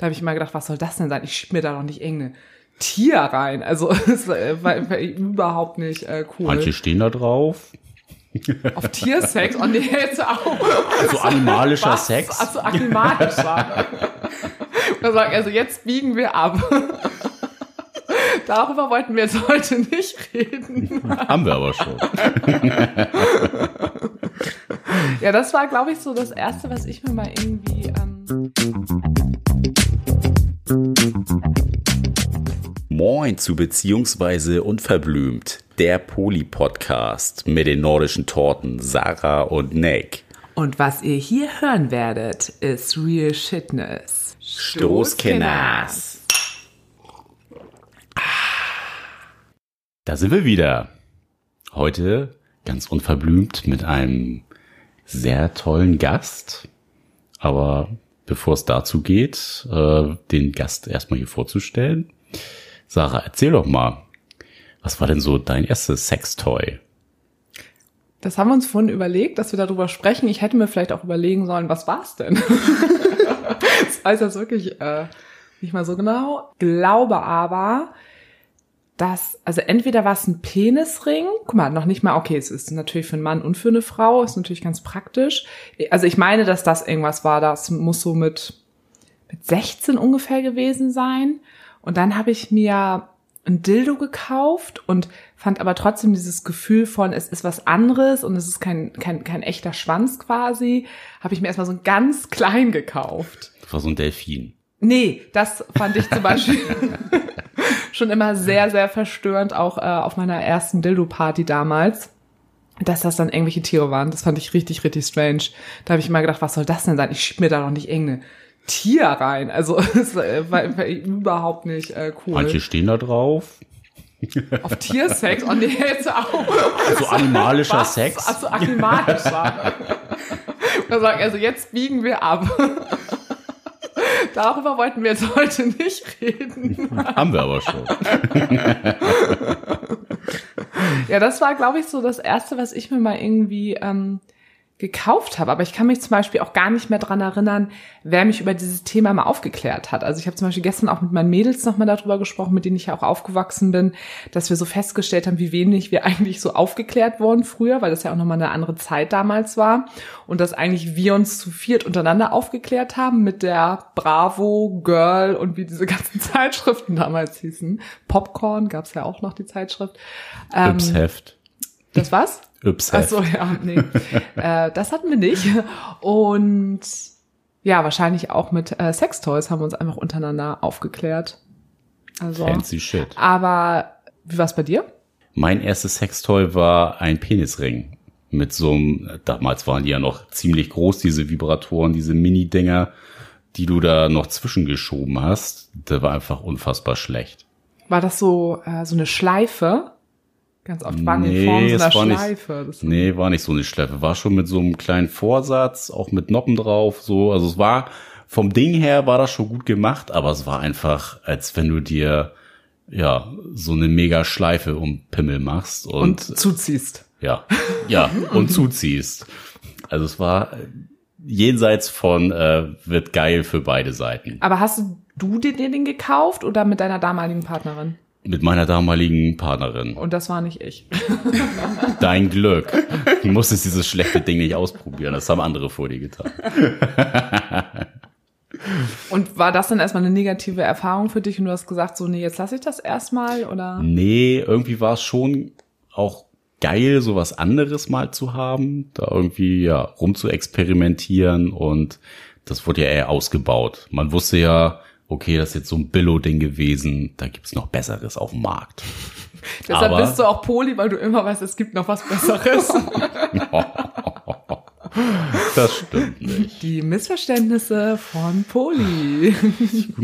Da habe ich immer gedacht, was soll das denn sein? Ich schieb mir da doch nicht irgendeine Tier rein. Also es war, war, war überhaupt nicht äh, cool. Manche stehen da drauf. Auf Tiersex? Oh nee, jetzt auch. Also animalischer Was? Sex. Also animalischer. Da sagen, also jetzt biegen wir ab. Darüber wollten wir jetzt heute nicht reden. Haben wir aber schon. Ja, das war, glaube ich, so das Erste, was ich mir mal irgendwie... Ähm Moin zu Beziehungsweise Unverblümt, der Poli-Podcast mit den nordischen Torten Sarah und Nick. Und was ihr hier hören werdet, ist Real Shitness. Stoßkenners. Da sind wir wieder. Heute ganz unverblümt mit einem sehr tollen Gast. Aber bevor es dazu geht, äh, den Gast erstmal hier vorzustellen. Sarah, erzähl doch mal, was war denn so dein erstes Sextoy? Das haben wir uns vorhin überlegt, dass wir darüber sprechen. Ich hätte mir vielleicht auch überlegen sollen, was war's denn? das weiß jetzt wirklich äh, nicht mal so genau. Glaube aber, dass, also entweder war es ein Penisring, guck mal, noch nicht mal, okay, es ist natürlich für einen Mann und für eine Frau, ist natürlich ganz praktisch. Also ich meine, dass das irgendwas war, das muss so mit, mit 16 ungefähr gewesen sein. Und dann habe ich mir ein Dildo gekauft und fand aber trotzdem dieses Gefühl von, es ist was anderes und es ist kein, kein, kein echter Schwanz quasi, habe ich mir erstmal so ein ganz klein gekauft. Das war so ein Delfin. Nee, das fand ich zum Beispiel schon immer sehr, sehr verstörend, auch äh, auf meiner ersten Dildo-Party damals, dass das dann irgendwelche Tiere waren. Das fand ich richtig, richtig strange. Da habe ich immer gedacht, was soll das denn sein? Ich schieb mir da doch nicht irgendeine Tier rein. Also es war, war überhaupt nicht äh, cool. Manche stehen da drauf. Auf Tiersex? Oh nee, jetzt auch. Also animalischer Was? Sex. Also animalischer. Da sagen, also jetzt biegen wir ab. Darüber wollten wir jetzt heute nicht reden. Haben wir aber schon. Ja, das war, glaube ich, so das Erste, was ich mir mal irgendwie ähm, gekauft habe. Aber ich kann mich zum Beispiel auch gar nicht mehr dran erinnern, wer mich über dieses Thema mal aufgeklärt hat. Also ich habe zum Beispiel gestern auch mit meinen Mädels nochmal darüber gesprochen, mit denen ich ja auch aufgewachsen bin, dass wir so festgestellt haben, wie wenig wir eigentlich so aufgeklärt wurden früher, weil das ja auch nochmal eine andere Zeit damals war. Und dass eigentlich wir uns zu viert untereinander aufgeklärt haben mit der Bravo, Girl und wie diese ganzen Zeitschriften damals hießen. Popcorn gab's ja auch noch die Zeitschrift. Ähm, Yps-Heft. das was? Ach Yps-Heft. so, ja, nee. äh, das hatten wir nicht. Und ja, wahrscheinlich auch mit äh, Sextoys haben wir uns einfach untereinander aufgeklärt. Also, Fancy shit. aber wie war's bei dir? Mein erstes Sextoy war ein Penisring. Mit so einem, damals waren die ja noch ziemlich groß, diese Vibratoren, diese Mini-Dinger, die du da noch zwischengeschoben hast. Der war einfach unfassbar schlecht. War das so äh, so eine Schleife? Ganz oft waren die in Form so einer Schleife. Nicht, nee, war nicht so eine Schleife. War schon mit so einem kleinen Vorsatz, auch mit Noppen drauf, so. Also es war, vom Ding her war das schon gut gemacht, aber es war einfach, als wenn du dir, ja, so eine mega Schleife um Pimmel machst und, und zuziehst. ja, ja, und zuziehst. Also es war jenseits von, äh, wird geil für beide Seiten. Aber hast du dir den gekauft oder mit deiner damaligen Partnerin? Mit meiner damaligen Partnerin. Und das war nicht ich. Dein Glück. Du musstest dieses schlechte Ding nicht ausprobieren. Das haben andere vor dir getan. Und war das dann erstmal eine negative Erfahrung für dich und du hast gesagt, so, nee, jetzt lasse ich das erstmal oder? Nee, irgendwie war es schon auch geil, sowas anderes mal zu haben, da irgendwie ja rum zu experimentieren und das wurde ja eher ausgebaut. Man wusste ja, okay, das ist jetzt so ein Billo-Ding gewesen, da gibt's noch Besseres auf dem Markt. Deshalb Aber- bist du auch Poli, weil du immer weißt, es gibt noch was Besseres. Das stimmt nicht. Die Missverständnisse von Poli.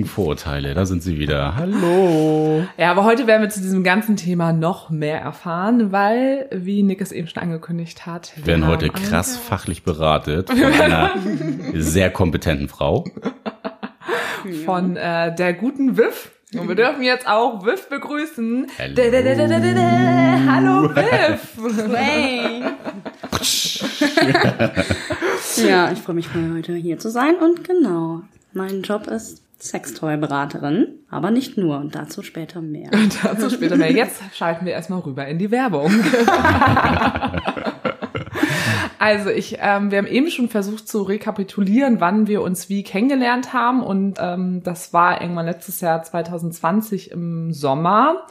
Vorurteile, da sind sie wieder. Hallo. Ja, aber heute werden wir zu diesem ganzen Thema noch mehr erfahren, weil, wie Nick es eben schon angekündigt hat, Wir werden heute krass fachlich beratet von einer sehr kompetenten Frau. Von äh, der guten Viv. Und wir dürfen jetzt auch Viv begrüßen. Hallo. Da, da, da, da, da, da, da. Hallo Viv. Hey. ja, ich freue mich mal heute hier zu sein und genau, mein Job ist Sextoy-Beraterin, aber nicht nur. Und dazu später mehr. Und dazu später mehr. Jetzt schalten wir erstmal rüber in die Werbung. Also ich, ähm, wir haben eben schon versucht zu rekapitulieren, wann wir uns wie kennengelernt haben und ähm, das war irgendwann letztes Jahr 2020 im Sommer.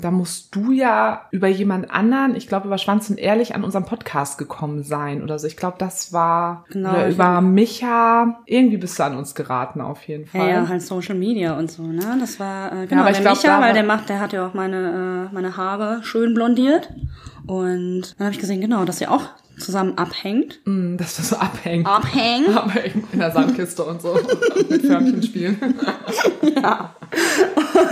Da musst du ja über jemand anderen, ich glaube über Schwanz und Ehrlich, an unserem Podcast gekommen sein oder so. Ich glaube, das war Genau, oder über Micha. Irgendwie bist du an uns geraten auf jeden Fall. Ja, ja, halt Social Media und so, ne? Das war äh, genau ich der glaub, Micha, weil der macht, der hat ja auch meine äh, meine Haare schön blondiert und dann habe ich gesehen, genau, dass ihr auch zusammen abhängt. Mm, Dass du so abhängst. Abhängen. Aber in der Sandkiste und so. Und mit Förmchen spielen.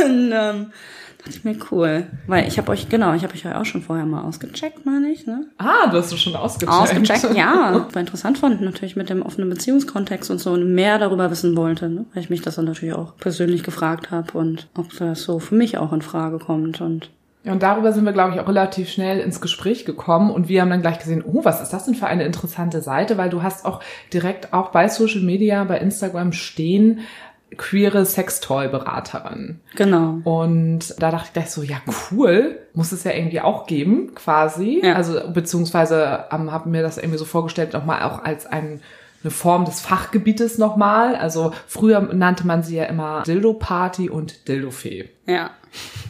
Und ähm, dachte ich mir cool, weil ich habe euch genau, ich habe euch ja auch schon vorher mal ausgecheckt, meine ich, ne? Ah, du hast es schon ausgecheckt. Ausgecheckt, ja. War interessant fand, natürlich mit dem offenen Beziehungskontext und so und mehr darüber wissen wollte, ne? weil ich mich das dann natürlich auch persönlich gefragt habe und ob das so für mich auch in Frage kommt und Ja, und darüber sind wir, glaube ich, auch relativ schnell ins Gespräch gekommen und wir haben dann gleich gesehen, oh, was ist das denn für eine interessante Seite, weil du hast auch direkt auch bei Social Media, bei Instagram stehen, queere Sextoy-Beraterin. genau. Und da dachte ich gleich so, ja cool, muss es ja irgendwie auch geben, quasi. Ja. Also beziehungsweise ähm, habe mir das irgendwie so vorgestellt, nochmal auch als ein, eine Form des Fachgebietes nochmal. Also früher nannte man sie ja immer Dildo-Party und Dildo-Fee. Ja.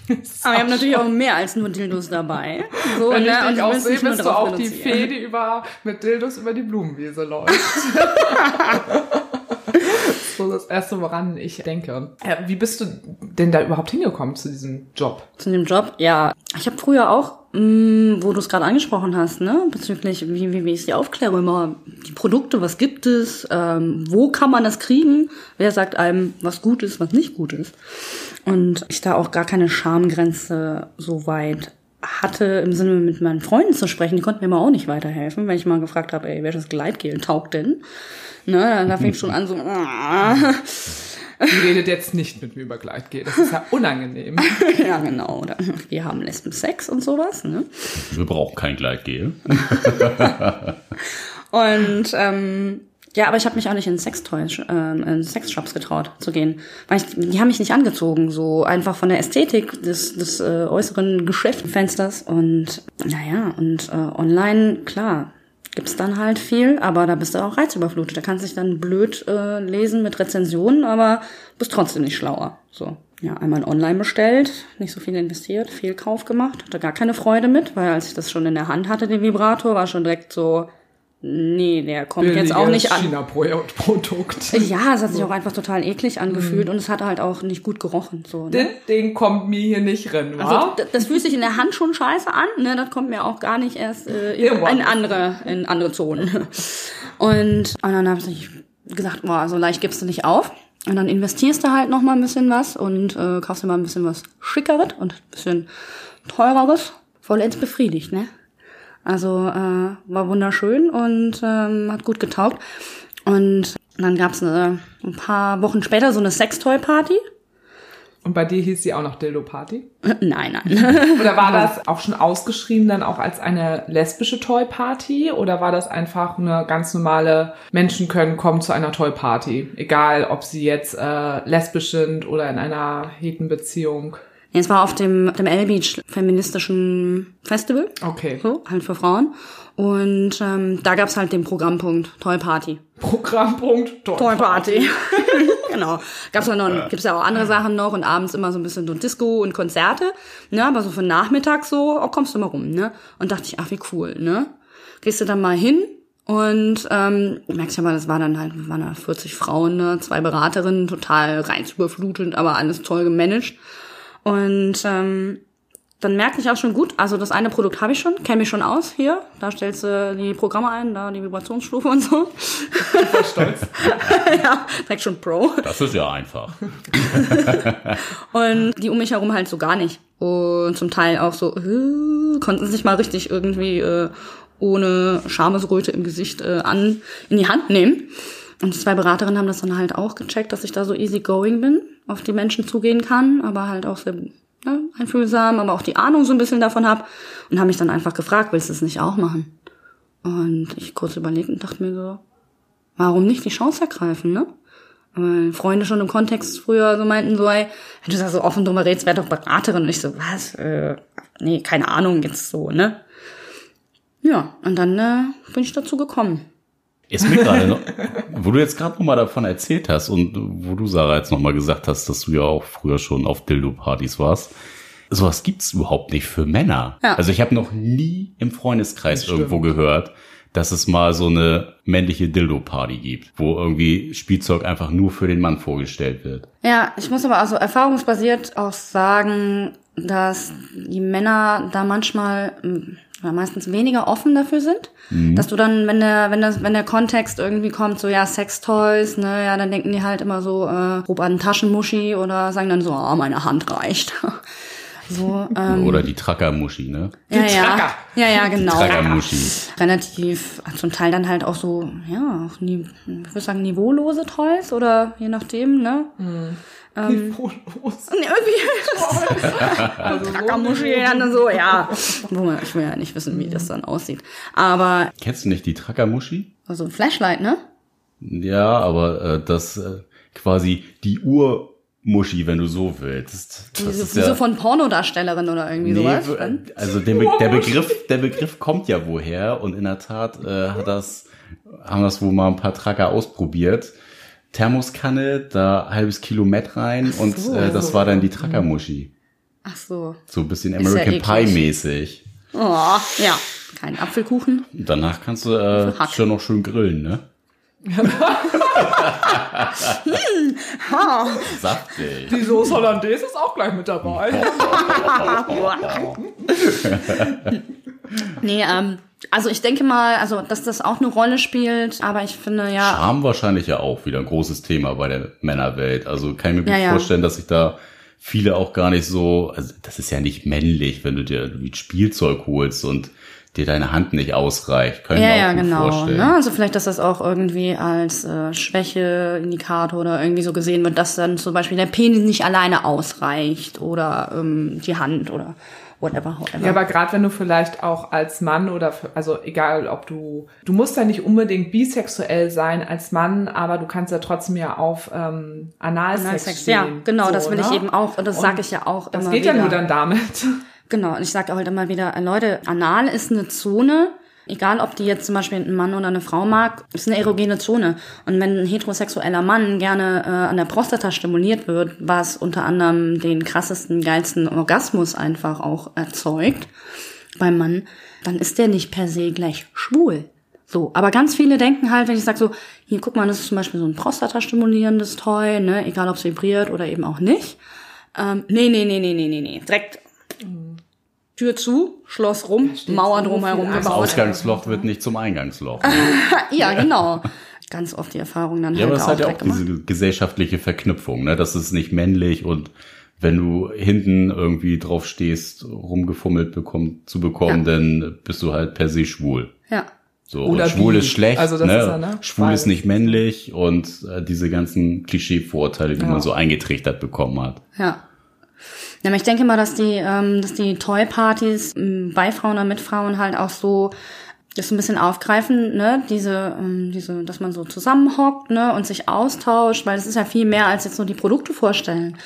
Aber wir haben natürlich auch mehr als nur Dildos dabei. So, Wenn ich ne? Und dich auch sehe, bist du auch die. Fee, die über, mit Dildos über die Blumenwiese läuft. so das Erste, woran ich denke. Äh, Wie bist du denn da überhaupt hingekommen zu diesem Job? Zu dem Job, ja. Ich habe früher auch, mh, wo du es gerade angesprochen hast, ne, bezüglich wie, wie, wie ist die Aufklärung immer, die Produkte, was gibt es, ähm, wo kann man das kriegen, wer sagt einem, was gut ist, was nicht gut ist. Und ich da auch gar keine Schamgrenze so weit hatte, im Sinne mit meinen Freunden zu sprechen, die konnten mir mal auch nicht weiterhelfen, wenn ich mal gefragt habe, ey, welches Gleitgel taugt denn? Ne, da fing schon an so, Die redet jetzt nicht mit mir über Gleitgel. Das ist ja unangenehm. ja genau, oder wir haben Lesben Sex und sowas, ne? Wir brauchen kein Gleitgel. Und ähm, ja, aber ich habe mich auch nicht in Sextoys, ähm, in Sexshops getraut zu gehen, weil ich, die haben mich nicht angezogen, so einfach von der Ästhetik des, des äh, äußeren Geschäftsfensters und naja und äh, online klar gibt's dann halt viel, aber da bist du auch reizüberflutet. Da kannst du dich dann blöd äh, lesen mit Rezensionen, aber bist trotzdem nicht schlauer. So. Ja, einmal online bestellt, nicht so viel investiert, Fehlkauf gemacht, hatte gar keine Freude mit, weil als ich das schon in der Hand hatte, den Vibrator, war schon direkt so, nee, der kommt jetzt auch nicht an. China-Produkt. Ja, es hat sich auch einfach total eklig angefühlt und es hat halt auch nicht gut gerochen. So, ne? Das Ding kommt mir hier nicht rein, wa? Also das fühlt sich in der Hand schon scheiße an, ne? Das kommt mir auch gar nicht erst äh, in, in andere in andere Zonen. Und, und dann habe ich gesagt, boah, so leicht gibst du nicht auf. Und dann investierst du halt noch mal ein bisschen was und äh, kaufst dir mal ein bisschen was schickeres und ein bisschen teureres. Vollends befriedigt, ne? Also äh, war wunderschön und ähm, hat gut getaugt. Und dann gab's eine, ein paar Wochen später so eine Sextoy-Party. Und bei dir hieß sie auch noch Dildo-Party? Nein, nein. Oder war das auch schon ausgeschrieben dann auch als eine lesbische Toy-Party? Oder war das einfach eine ganz normale, Menschen können kommen zu einer Toy-Party? Egal, ob sie jetzt äh, lesbisch sind oder in einer Hetenbeziehung. Nee, es war auf dem, dem L-Beach feministischen Festival, Okay. so, halt für Frauen. Und ähm, da gab's halt den Programmpunkt Toy Party. Programmpunkt Toy Party. genau. Gab's ja noch, gibt's ja auch andere Sachen noch und abends immer so ein bisschen so Disco und Konzerte. Ne, aber so für den Nachmittag so, oh, kommst du mal rum, ne? Und dachte ich, ach, wie cool, ne? Gehst du dann mal hin und ähm, merkst ja mal, das war dann halt, waren da 40 Frauen, ne? zwei Beraterinnen, total reizüberflutend, aber alles toll gemanagt. Und ähm, dann merke ich auch schon gut, also das eine Produkt habe ich schon, kenne mich schon aus hier. Da stellst du die Programme ein, da die Vibrationsstufe und so. Voll stolz. ja, direkt schon Pro. Das ist ja einfach. Und die um mich herum halt so gar nicht. Und zum Teil auch so, äh, konnten sich mal richtig irgendwie äh, ohne Schamesröte im Gesicht äh, an in die Hand nehmen. Und die zwei Beraterinnen haben das dann halt auch gecheckt, dass ich da so easy going bin, auf die Menschen zugehen kann, aber halt auch sehr ne, einfühlsam, aber auch die Ahnung so ein bisschen davon hab und haben mich dann einfach gefragt, willst du es nicht auch machen? Und ich kurz überlegt und dachte mir so, warum nicht die Chance ergreifen, ne? Weil Freunde schon im Kontext früher so meinten so, ey, wenn du da so offen drüber redest, wär doch Beraterin. Und ich so, was? Äh, nee, keine Ahnung, jetzt so, ne? Ja, und dann äh, bin ich dazu gekommen. Ist mir gerade noch, wo du jetzt gerade noch mal davon erzählt hast und wo du Sarah jetzt noch mal gesagt hast, dass du ja auch früher schon auf Dildo-Partys warst. Sowas gibt's überhaupt nicht für Männer. Ja. Also ich habe noch nie im Freundeskreis irgendwo gehört, dass es mal so eine männliche Dildo-Party gibt, wo irgendwie Spielzeug einfach nur für den Mann vorgestellt wird. Ja, ich muss aber also erfahrungsbasiert auch sagen, dass die Männer da manchmal mm, oder meistens weniger offen dafür sind, dass du dann, wenn der, wenn das, wenn der Kontext irgendwie kommt, so ja Sextoys, ne, ja, dann denken die halt immer so äh, grob an Taschenmuschi oder sagen dann so, ah, meine Hand reicht. so, ähm, Oder die Trackermuschi, ne? ja, ja, Tracker. ja, ja, genau. Trackermuschi. Relativ, zum Teil dann halt auch so, ja, auch nie, ich würde sagen niveaulose Toys oder je nachdem, ne? Niveaulos. Und irgendwie Also Kackermuschi dann so, ja. Ich will ja nicht wissen, wie das dann aussieht. Aber, Kennst du nicht die Trackermuschi? also ein Flashlight, ne? Ja, aber äh, das äh, quasi die Urmuschi, wenn du so willst. Das ist so, wie ja, so von Pornodarstellerin oder irgendwie nee, sowas. also der, Be der Begriff, der Begriff kommt ja woher und in der Tat äh, hat das, haben das wohl mal ein paar Tracker ausprobiert. Thermoskanne, da halbes Kilo Met rein und so. äh, das war dann die Trackermuschi. Ach so. So ein bisschen ja American eklig. Pie mäßig. Oh, ja. Kein Apfelkuchen. Und danach kannst du äh, schon noch schön grillen, ne? Ha. Saftig. Die Soße Hollandaise ist auch gleich mit dabei. Nee, ähm, also ich denke mal, also dass das auch eine Rolle spielt, aber ich finde ja, Scham wahrscheinlich ja auch wieder ein großes Thema bei der Männerwelt. Also kann ich mir gut Ja, ja. vorstellen, dass sich da viele auch gar nicht so, also das ist ja nicht männlich, wenn du dir Spielzeug holst und dir deine Hand nicht ausreicht. Kann ich ja, ja, gut genau. vorstellen. Ne? Also vielleicht, dass das auch irgendwie als äh, Schwächeindikator oder irgendwie so gesehen wird, dass dann zum Beispiel der Penis nicht alleine ausreicht oder ähm, die Hand oder whatever, whatever. Ja, aber gerade wenn du vielleicht auch als Mann oder für, also egal ob du du musst ja nicht unbedingt bisexuell sein als Mann, aber du kannst ja trotzdem ja auf ähm, Analsex, Analsex, stehen. ja, genau, So, das will ich ne? eben auch, und das sage ich ja auch Das immer geht wieder. ja nur dann damit. Genau, und ich sage auch halt immer wieder, äh, Leute, Anal ist eine Zone, egal ob die jetzt zum Beispiel ein Mann oder eine Frau mag, ist eine erogene Zone. Und wenn ein heterosexueller Mann gerne äh, an der Prostata stimuliert wird, was unter anderem den krassesten, geilsten Orgasmus einfach auch erzeugt beim Mann, dann ist der nicht per se gleich schwul. So, aber ganz viele denken halt, wenn ich sage so, hier guck mal, das ist zum Beispiel so ein Prostata-stimulierendes Toy, ne, egal ob es vibriert oder eben auch nicht. Ähm, nee, nee, nee, nee, nee, nee, nee. Direkt Tür zu, Schloss rum, Mauer so drumherum Das gebaut. Ausgangsloch wird nicht zum Eingangsloch. Ja, genau. Ganz oft die Erfahrung dann Ja, halt aber es auch hat ja auch direkt gemacht. diese gesellschaftliche Verknüpfung, ne? Das ist nicht männlich und wenn du hinten irgendwie drauf stehst, rumgefummelt bekommen, zu bekommen, Ja. dann bist du halt per se schwul. Ja. So, Oder und schwul bi. ist schlecht, Also das ne? ist ja, ne? Schwul Beides. ist nicht männlich und äh, diese ganzen Klischee-Vorurteile, die Ja. man so eingetrichtert bekommen hat. Ja. Ja, ich denke mal, dass die, ähm, dass die Toy-Partys ähm, bei Frauen oder mit Frauen halt auch so das ein bisschen aufgreifen, ne, diese, ähm, diese, dass man so zusammenhockt, ne, und sich austauscht, weil es ist ja viel mehr als jetzt nur die Produkte vorstellen.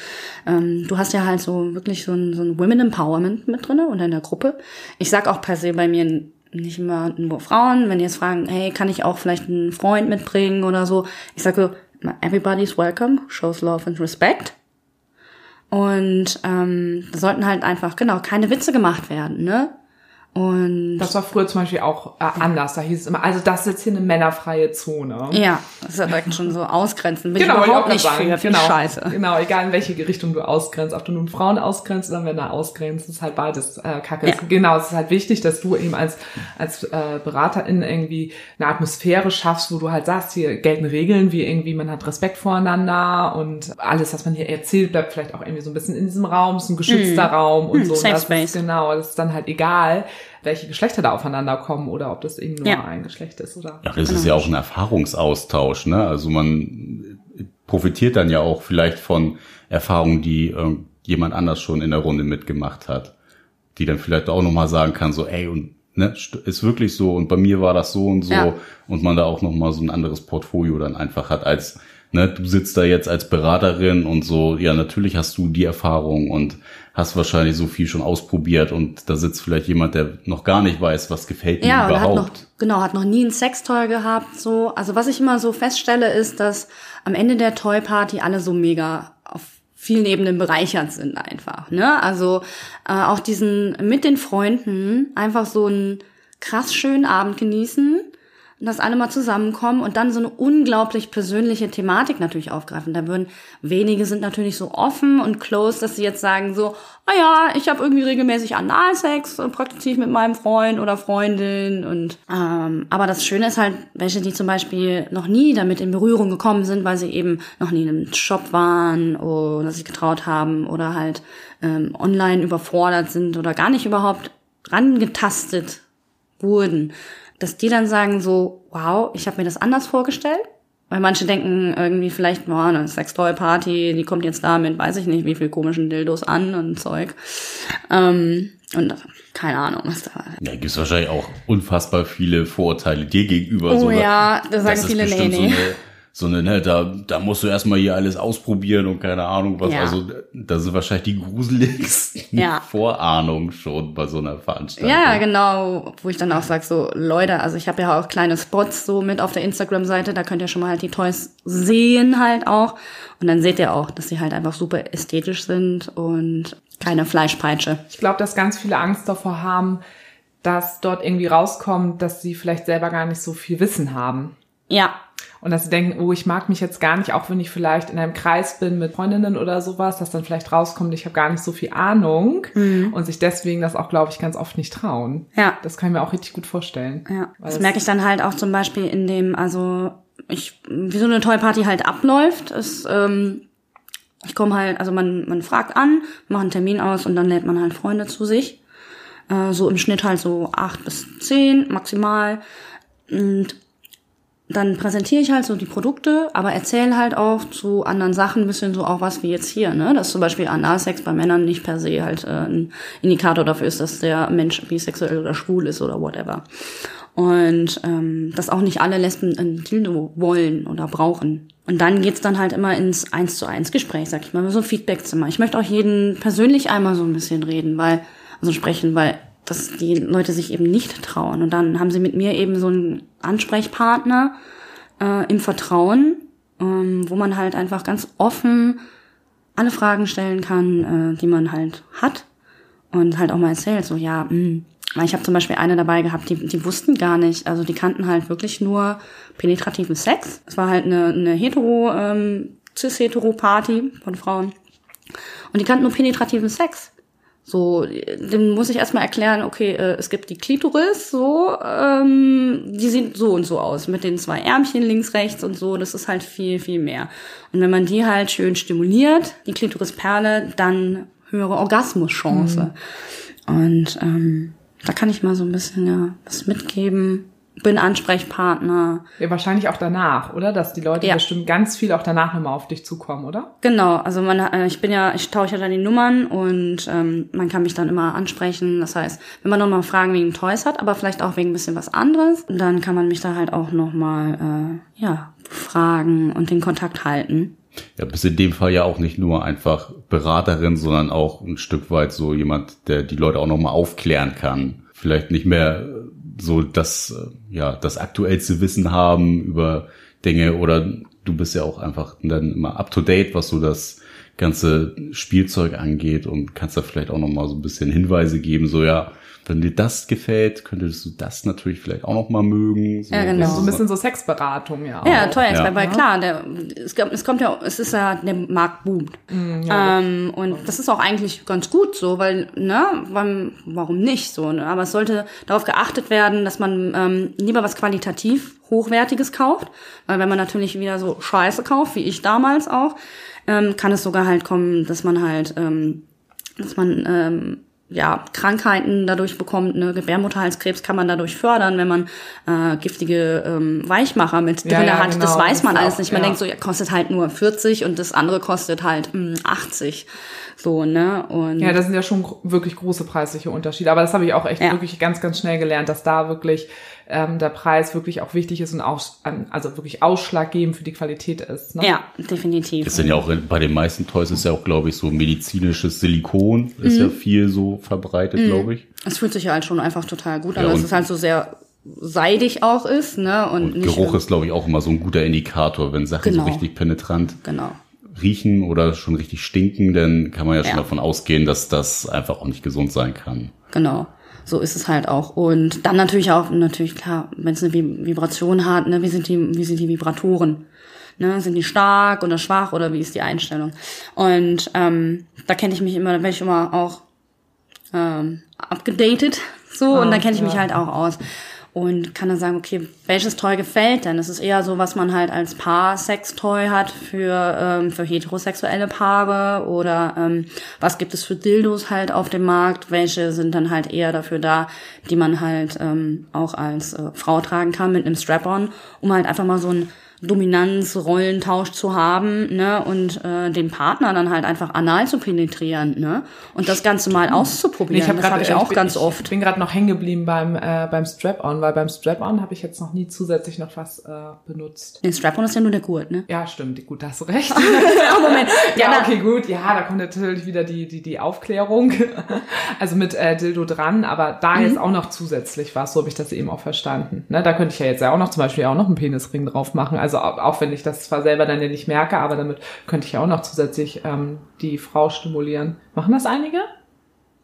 Ähm, du hast ja halt so wirklich so ein, so ein Women Empowerment mit drinne und in der Gruppe. Ich sag auch per se bei mir nicht immer nur Frauen, wenn die jetzt fragen, hey, kann ich auch vielleicht einen Freund mitbringen oder so. Ich sage so, everybody's welcome, shows love and respect. Und ähm, da sollten halt einfach, genau, keine Witze gemacht werden, ne? Und Das war früher zum Beispiel auch äh, anders. Da hieß es immer, also das ist jetzt hier eine männerfreie Zone. ja, das ist ja direkt schon so ausgrenzen. Bin Genau, ich überhaupt auch nicht sagen. für, genau, ich scheiße. Genau, egal in welche Richtung du ausgrenzt, ob du nun Frauen ausgrenzt oder Männer ausgrenzt, ist halt beides äh, Kacke. Ja. Genau, es ist halt wichtig, dass du eben als als äh, Beraterin irgendwie eine Atmosphäre schaffst, wo du halt sagst, hier gelten Regeln, wie irgendwie man hat Respekt voreinander und alles, was man hier erzählt, bleibt vielleicht auch irgendwie so ein bisschen in diesem Raum, es ist ein geschützter Raum und Hm, so. Und safe das space. Ist, genau, das ist dann halt egal, welche Geschlechter da aufeinander kommen oder ob das eben nur Ja. ein Geschlecht ist oder. Ja, das ist ja auch ein Erfahrungsaustausch, ne? Also man profitiert dann ja auch vielleicht von Erfahrungen, die irgend jemand anders schon in der Runde mitgemacht hat, die dann vielleicht auch nochmal sagen kann, so, ey, und ne, st- ist wirklich so und bei mir war das so und so Ja. und man da auch nochmal so ein anderes Portfolio dann einfach hat, als ne, du sitzt da jetzt als Beraterin und so, ja, natürlich hast du die Erfahrung und hast wahrscheinlich so viel schon ausprobiert und da sitzt vielleicht jemand, der noch gar nicht weiß, was gefällt ihm Ja, überhaupt. hat noch, genau, hat noch nie ein Sextoy gehabt, so. Also was ich immer so feststelle, ist, dass am Ende der Toy-Party alle so mega auf vielen Ebenen bereichert sind einfach, ne? Also äh, auch diesen mit den Freunden einfach so einen krass schönen Abend genießen, dass alle mal zusammenkommen und dann so eine unglaublich persönliche Thematik natürlich aufgreifen. Da würden wenige sind natürlich so offen und close, dass sie jetzt sagen so, ah ja, ich habe irgendwie regelmäßig Analsex und praktiziere mit meinem Freund oder Freundin und ähm, aber das Schöne ist halt, welche die zum Beispiel noch nie damit in Berührung gekommen sind, weil sie eben noch nie in einem Shop waren oder sich getraut haben oder halt ähm, online überfordert sind oder gar nicht überhaupt rangetastet wurden, dass die dann sagen so, wow, ich habe mir das anders vorgestellt. Weil manche denken irgendwie vielleicht, boah, eine Sextoy-Party, die kommt jetzt da mit, weiß ich nicht, wie viel komischen Dildos an und Zeug. Ähm, und keine Ahnung, was da Ja, gibt's wahrscheinlich auch unfassbar viele Vorurteile dir gegenüber. Oh so, ja, da sagen das viele, nee, nee. So so eine ne, da, da musst du erstmal hier alles ausprobieren und keine Ahnung was. Ja. Also da sind wahrscheinlich die gruseligsten Ja. Vorahnungen schon bei so einer Veranstaltung. Ja, genau, wo ich dann auch sage, so Leute, also ich habe ja auch kleine Spots so mit auf der Instagram-Seite, da könnt ihr schon mal halt die Toys sehen halt auch. Und dann seht ihr auch, dass sie halt einfach super ästhetisch sind und keine Fleischpeitsche. Ich glaube, dass ganz viele Angst davor haben, dass dort irgendwie rauskommt, dass sie vielleicht selber gar nicht so viel Wissen haben. Ja, Und dass sie denken, oh, ich mag mich jetzt gar nicht, auch wenn ich vielleicht in einem Kreis bin mit Freundinnen oder sowas, dass dann vielleicht rauskommt, ich habe gar nicht so viel Ahnung und sich deswegen das auch, glaube ich, ganz oft nicht trauen. Ja. Das kann ich mir auch richtig gut vorstellen. Ja, das merke ich dann halt auch zum Beispiel in dem, also ich, wie so eine Toy-Party halt abläuft, ist, ähm, ich komme halt, also man, man fragt an, macht einen Termin aus und dann lädt man halt Freunde zu sich. Äh, so im Schnitt halt so acht bis zehn maximal. Und dann präsentiere ich halt so die Produkte, aber erzähle halt auch zu anderen Sachen ein bisschen so auch was wie jetzt hier, ne? Dass zum Beispiel Analsex bei Männern nicht per se halt äh, ein Indikator dafür ist, dass der Mensch bisexuell oder schwul ist oder whatever. Und ähm, dass auch nicht alle Lesben ein Dildo wollen oder brauchen. Und dann geht's dann halt immer ins eins zu eins Gespräch, sag ich mal, so Feedbackzimmer. Ich möchte auch jeden persönlich einmal so ein bisschen reden, weil, also sprechen, weil dass die Leute sich eben nicht trauen. Und dann haben sie mit mir eben so einen Ansprechpartner äh, im Vertrauen, ähm, wo man halt einfach ganz offen alle Fragen stellen kann, äh, die man halt hat. Und halt auch mal erzählt, so ja, mh. Weil ich habe zum Beispiel eine dabei gehabt, die, die wussten gar nicht, also die kannten halt wirklich nur penetrativen Sex. Es war halt eine, eine hetero, ähm, cis-hetero-Party von Frauen. Und die kannten nur penetrativen Sex. So, dann muss ich erstmal erklären, okay, äh, es gibt die Klitoris, so, ähm, die sieht so und so aus, mit den zwei Ärmchen links, rechts und so, das ist halt viel, viel mehr. Und wenn man die halt schön stimuliert, die Klitorisperle, dann höhere Orgasmuschance. Und ähm, da kann ich mal so ein bisschen ja was mitgeben. Bin Ansprechpartner. Ja, wahrscheinlich auch danach, oder? Dass die Leute Ja. bestimmt ganz viel auch danach nochmal auf dich zukommen, oder? Genau, also man, äh, ich bin ja, ich tausche ja dann die Nummern und ähm, man kann mich dann immer ansprechen. Das heißt, wenn man nochmal Fragen wegen Toys hat, aber vielleicht auch wegen ein bisschen was anderes, dann kann man mich da halt auch nochmal, äh, ja, fragen und den Kontakt halten. Ja, bist in dem Fall ja auch nicht nur einfach Beraterin, sondern auch ein Stück weit so jemand, der die Leute auch nochmal aufklären kann. Vielleicht nicht mehr so das, äh, ja, das aktuellste Wissen haben über Dinge oder du bist ja auch einfach dann immer up to date, was so das ganze Spielzeug angeht und kannst da vielleicht auch nochmal so ein bisschen Hinweise geben, so ja, wenn dir das gefällt, könntest du das natürlich vielleicht auch nochmal mögen. So, Ja, genau. So ein bisschen so Sexberatung, ja. Ja, toll, jetzt Ja. weil klar, der, es, kommt- es kommt ja, es ist ja, der Markt boomt. ähm, und das ist auch eigentlich ganz gut so, weil, ne, warum, warum nicht so, ne? Aber es sollte darauf geachtet werden, dass man ähm, lieber was qualitativ Hochwertiges kauft, weil wenn man natürlich wieder so Scheiße kauft, wie ich damals auch, ähm, kann es sogar halt kommen, dass man halt, ähm, dass man ähm, ja, Krankheiten dadurch bekommt, ne, Gebärmutterhalskrebs kann man dadurch fördern, wenn man äh, giftige ähm, Weichmacher mit Ja, drinne ja, hat. genau, das weiß das man ist alles auch- nicht. Man ja. denkt so, ja, kostet halt nur 40 und das andere kostet halt mh, 80. So, ne? Und Ja, das sind ja schon wirklich große preisliche Unterschiede. Aber das habe ich auch echt Ja. wirklich ganz, ganz schnell gelernt, dass da wirklich ähm, der Preis wirklich auch wichtig ist und aus, ähm, also wirklich ausschlaggebend für die Qualität ist. Ne? Ja, definitiv. Ist denn ja auch bei den meisten Toys ist ja auch, glaube ich, so medizinisches Silikon ist Mhm. ja viel so verbreitet, glaube ich. Es fühlt sich ja halt schon einfach total gut an, Ja, es halt so sehr seidig auch ist, ne? Und, Und nicht Geruch ist, glaube ich, auch immer so ein guter Indikator, wenn Sachen Genau. so richtig penetrant Genau. Riechen oder schon richtig stinken, dann kann man ja schon Ja. davon ausgehen, dass das einfach auch nicht gesund sein kann. Genau. So ist es halt auch. Und dann natürlich auch, natürlich klar, wenn es eine Vi- Vibration hat, ne, wie sind die, wie sind die Vibratoren? Ne, sind die stark oder schwach oder wie ist die Einstellung? Und ähm, da kenne ich mich immer, da werde ich immer auch ähm, abgedatet so und Ah, dann kenne ich mich ja. halt auch aus und kann dann sagen, okay, welches Toy gefällt denn? Das ist eher so, was man halt als Paar-Sex-Toy hat für, ähm, für heterosexuelle Paare oder ähm, was gibt es für Dildos halt auf dem Markt? Welche sind dann halt eher dafür da, die man halt ähm, auch als äh, Frau tragen kann mit einem Strap-on, um halt einfach mal so ein Dominanz-Rollentausch zu haben, ne, und äh, den Partner dann halt einfach anal zu penetrieren, ne, und das Ganze mal auszuprobieren. Nee, ich hab das habe ich äh, auch bin, ganz ich oft. bin gerade noch hängen geblieben beim, äh, beim Strap-on, weil beim Strap-on habe ich jetzt noch nie zusätzlich noch was äh, benutzt. Den Strap-on ist ja nur der Gurt, ne? Ja, stimmt, gut, da hast du recht. Ja, Moment. Ja, Ja, okay, gut. Ja, da kommt natürlich wieder die, die, die Aufklärung. Also mit äh, Dildo dran, aber da Mhm. jetzt auch noch zusätzlich was, so habe ich das eben auch verstanden. Ne, da könnte ich ja jetzt ja auch noch zum Beispiel auch noch einen Penisring drauf machen. Also auch, auch wenn ich das zwar selber dann ja nicht merke, aber damit könnte ich ja auch noch zusätzlich ähm, die Frau stimulieren. Machen das einige?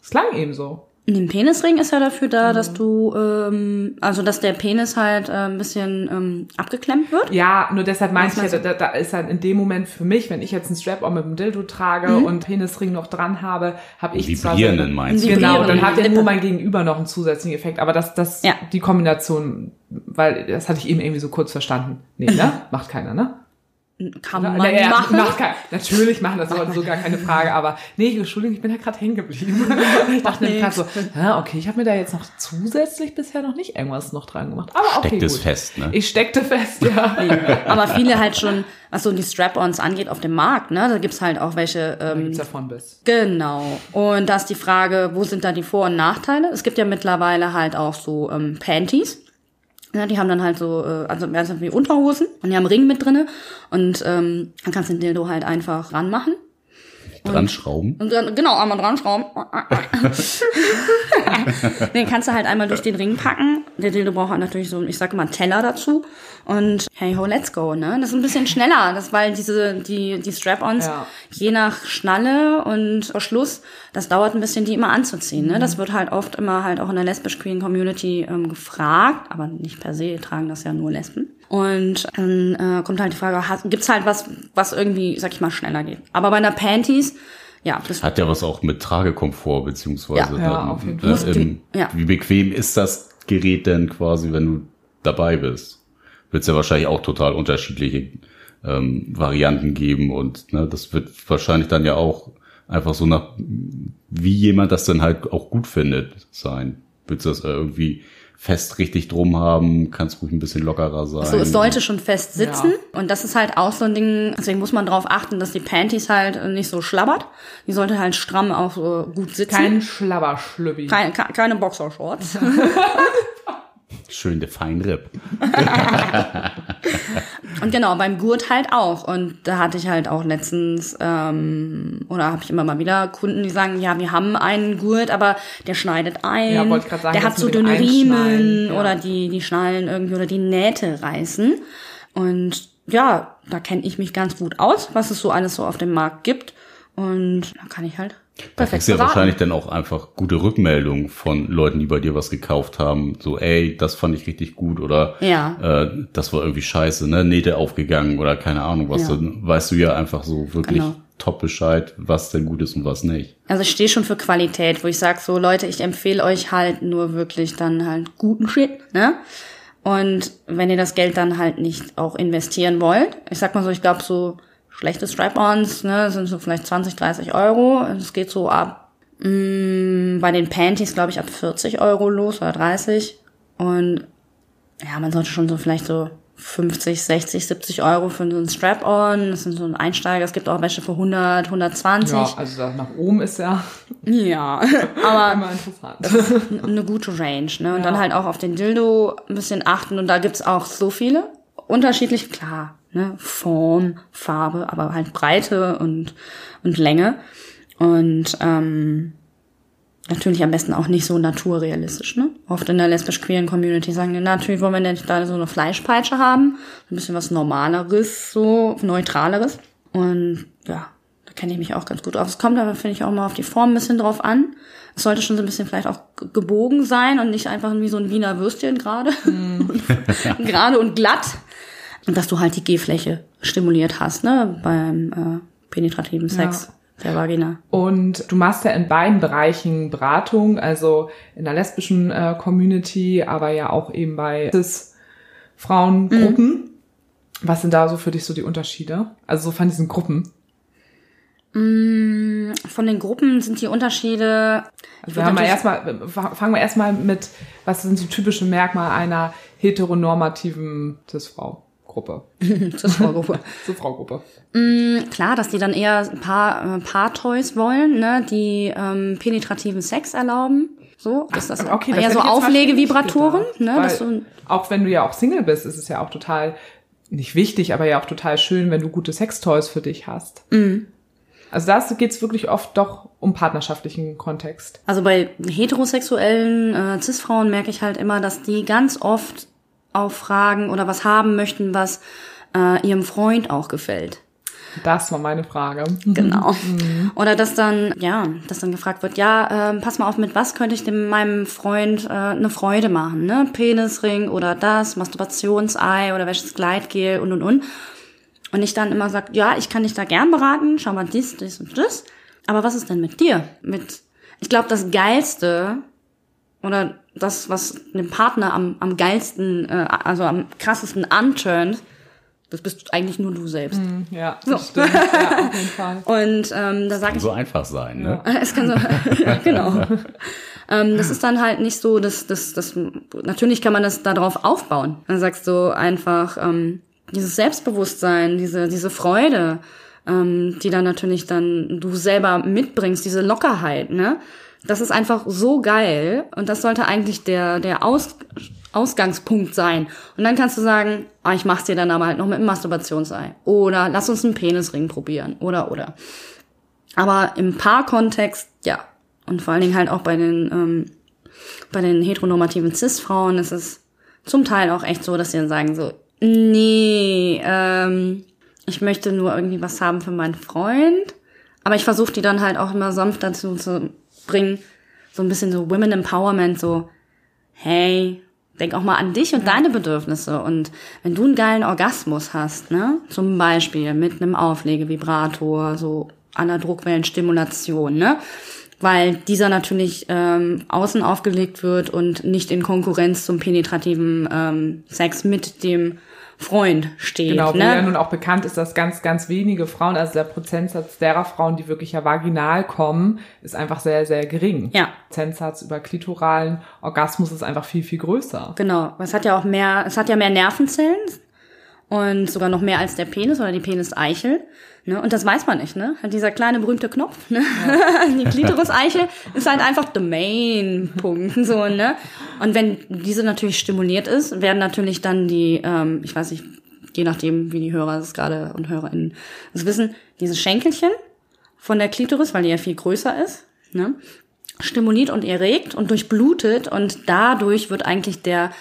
Es klang eben so. Ein Penisring ist ja dafür da, Mhm. dass du, ähm, also dass der Penis halt äh, ein bisschen ähm, abgeklemmt wird. Ja, nur deshalb meinte ich ja, meinst da, da ist halt in dem Moment für mich, wenn ich jetzt einen Strap-on mit einem Dildo trage Mhm. und Penisring noch dran habe, habe ich zwar Vibrierenden selber- meinst du? Genau, dann hat ja nur mein Gegenüber noch einen zusätzlichen Effekt. Aber das, das, Ja. die Kombination, weil das hatte ich eben irgendwie so kurz verstanden. Nee, ne? Macht keiner, ne? Kann man na, ja, machen. Macht kein, natürlich machen das so, so gar keine Frage, aber nee, Entschuldigung, ich bin da gerade hängen geblieben. ich dachte nämlich gerade so, ah, okay, ich habe mir da jetzt noch zusätzlich bisher noch nicht irgendwas noch dran gemacht. Aber okay, Steckt es fest, ne? Ich steckte fest, ja. Aber viele halt schon, was so die Strap-ons angeht auf dem Markt, ne? Da gibt's halt auch welche, Da ähm, gibt's davon bis. Genau. Und da ist die Frage, wo sind da die Vor- und Nachteile? Es gibt ja mittlerweile halt auch so ähm, Panties. Ja, die haben dann halt so, äh, also mehr so wie Unterhosen und die haben Ring mit drinne und ähm, dann kannst du den Dildo halt einfach ranmachen. Dran schrauben. Und dann, genau, einmal dran schrauben. den kannst du halt einmal durch den Ring packen. Der Dildo braucht halt natürlich so, ich sag mal, einen Teller dazu. Und hey ho, let's go, ne? Das ist ein bisschen schneller, das, weil diese, die, die Strap-ons, Ja. je nach Schnalle und Verschluss, das dauert ein bisschen, die immer anzuziehen, ne? Das wird halt oft immer halt auch in der lesbisch-queeren Community ähm, gefragt, aber nicht per se, tragen das ja nur Lesben. Und dann äh, kommt halt die Frage, hat, gibt's halt was, was irgendwie, sag ich mal, schneller geht. Aber bei einer Panties, ja, das Hat ja was auch mit Tragekomfort, beziehungsweise Ja. Ja, auf jeden äh, Fall. im, Ja. wie bequem ist das Gerät denn quasi, wenn du dabei bist? Wird es ja wahrscheinlich auch total unterschiedliche ähm, Varianten geben und ne, das wird wahrscheinlich dann ja auch einfach so nach, wie jemand das dann halt auch gut findet, sein. Willst du das irgendwie fest richtig drum haben? Kannst ruhig ein bisschen lockerer sein. So, es sollte schon fest sitzen. Ja. Und das ist halt auch so ein Ding, deswegen muss man darauf achten, dass die Panties halt nicht so schlabbert. Die sollte halt stramm auch so gut sitzen. Kein Schlabberschlübbi. keine, ke- keine Boxershorts. Schön der Feinripp. Und genau, beim Gurt halt auch. Und da hatte ich halt auch letztens, ähm, oder habe ich immer mal wieder Kunden, die sagen, ja, wir haben einen Gurt, aber der schneidet ein. Ja, wollte ich grad sagen, der hat so dünne Riemen ja. oder die, die Schnallen irgendwie oder die Nähte reißen. Und ja, da kenne ich mich ganz gut aus, was es so alles so auf dem Markt gibt. Und da kann ich halt Da perfekt kriegst du ja wahrscheinlich dann auch einfach gute Rückmeldungen von Leuten, die bei dir was gekauft haben. So, ey, das fand ich richtig gut oder Ja. äh, das war irgendwie scheiße, ne? Nähte aufgegangen oder keine Ahnung was. Ja. Dann weißt du ja einfach so wirklich Genau. top Bescheid, was denn gut ist und was nicht. Also ich stehe schon für Qualität, wo ich sage so, Leute, ich empfehle euch halt nur wirklich dann halt guten Shit, ne? Und wenn ihr das Geld dann halt nicht auch investieren wollt, ich sag mal so, ich glaube so schlechte Strap-ons, ne, sind so vielleicht 20, 30 Euro. Es geht so ab, mh, bei den Panties glaube ich ab 40 Euro los oder 30. Und ja, man sollte schon so vielleicht so 50, 60, 70 Euro für so ein Strap-on. Das sind so ein Einsteiger. Es gibt auch welche für 100, 120. Ja, also nach oben ist ja Ja, aber immer interessant. eine gute Range. Ne? Und dann halt auch auf den Dildo ein bisschen achten. Und da gibt's auch so viele. Unterschiedlich, klar. Ne? Form, Farbe, aber halt Breite und, und Länge. Und ähm, natürlich am besten auch nicht so naturrealistisch. Ne? Oft in der lesbisch-queeren Community sagen die, natürlich wollen wir nicht da so eine Fleischpeitsche haben. Ein bisschen was Normaleres, so Neutraleres. Und ja, da kenne ich mich auch ganz gut aus. Es kommt aber, finde ich, auch mal auf die Form ein bisschen drauf an. Es sollte schon so ein bisschen vielleicht auch gebogen sein und nicht einfach wie so ein Wiener Würstchen gerade. gerade und glatt. Und dass du halt die G-Fläche stimuliert hast, ne, beim äh, penetrativen Sex der Vagina. Und du machst ja in beiden Bereichen Beratung, also in der lesbischen äh, Community, aber ja auch eben bei Cis-Frauengruppen. Was sind da so für dich so die Unterschiede? Also so von diesen Gruppen. Von den Gruppen sind die Unterschiede. Ich Wir mal erstmal, fangen wir erstmal mit, was sind so typische Merkmale einer heteronormativen Cis-Frau-Gruppe? zur Vorgruppe. Cis-Frau-Gruppe. Klar, dass die dann eher ein paar, äh, Paar-Toys wollen, ne, die ähm, penetrativen Sex erlauben. So, dass das Okay, das eher hätte so Auflegevibratoren, ne, dass du auch wenn du ja auch Single bist, ist es ja auch total nicht wichtig, aber ja auch total schön, wenn du gute Sextoys für dich hast. Mhm. Also da geht's wirklich oft doch um partnerschaftlichen Kontext. Also bei heterosexuellen äh, Cis-Frauen merke ich halt immer, dass die ganz oft auf Fragen oder was haben möchten, was äh, ihrem Freund auch gefällt. Das war meine Frage. Genau. Oder dass dann, ja, dass dann gefragt wird, ja, ähm, pass mal auf, mit was könnte ich dem meinem Freund äh, eine Freude machen, ne? Penisring oder das, Masturbationsei oder welches Gleitgel und und und. Und ich dann immer sag, ja, ich kann dich da gern beraten, schau mal dies, dies und das. Aber was ist denn mit dir? Mit, ich glaube, das Geilste oder das, was dem Partner am, am geilsten, äh, also am krassesten anturnt, das bist eigentlich nur du selbst. Ja, das stimmt. Ja, auf jeden Fall. Und ähm, da sage ich, So einfach sein, ne? es kann so, ja, genau. ähm, das ist dann halt nicht so, dass das, das, natürlich kann man das darauf aufbauen. Dann sagst du einfach ähm, dieses Selbstbewusstsein, diese, diese Freude, ähm, die dann natürlich dann du selber mitbringst, diese Lockerheit, ne? Das ist einfach so geil und das sollte eigentlich der, der Aus, Ausgangspunkt sein. Und dann kannst du sagen, ah, ich mach's dir dann aber halt noch mit einem Masturbationsei. Oder lass uns einen Penisring probieren. Oder, oder. Aber im Paarkontext, ja. Und vor allen Dingen halt auch bei den, ähm, bei den heteronormativen Cis-Frauen ist es zum Teil auch echt so, dass sie dann sagen so, nee, ähm, ich möchte nur irgendwie was haben für meinen Freund. Aber ich versuche die dann halt auch immer sanft dazu zu bringen, so ein bisschen so Women Empowerment, so, hey, denk auch mal an dich und deine Bedürfnisse. Und wenn du einen geilen Orgasmus hast, ne, zum Beispiel mit einem Auflegevibrator, so einer Druckwellenstimulation, ne, weil dieser natürlich ähm, außen aufgelegt wird und nicht in Konkurrenz zum penetrativen ähm, Sex mit dem Freund steht. Genau, wo ne? ja nun auch bekannt ist, dass ganz, ganz wenige Frauen, also der Prozentsatz derer Frauen, die wirklich ja vaginal kommen, ist einfach sehr, sehr gering. Ja. Prozentsatz über klitoralen Orgasmus ist einfach viel, viel größer. Genau, es hat ja auch mehr, es hat ja mehr Nervenzellen und sogar noch mehr als der Penis oder die Peniseichel. Ne? Und das weiß man nicht, ne? Halt dieser kleine berühmte Knopf, ne? die Klitoriseichel ist halt einfach der Main-Punkt, so, ne? Und wenn diese natürlich stimuliert ist, werden natürlich dann die, ähm, ich weiß nicht, je nachdem, wie die Hörer es gerade und HörerInnen es wissen, diese Schenkelchen von der Klitoris, weil die ja viel größer ist, ne? stimuliert und erregt und durchblutet und dadurch wird eigentlich der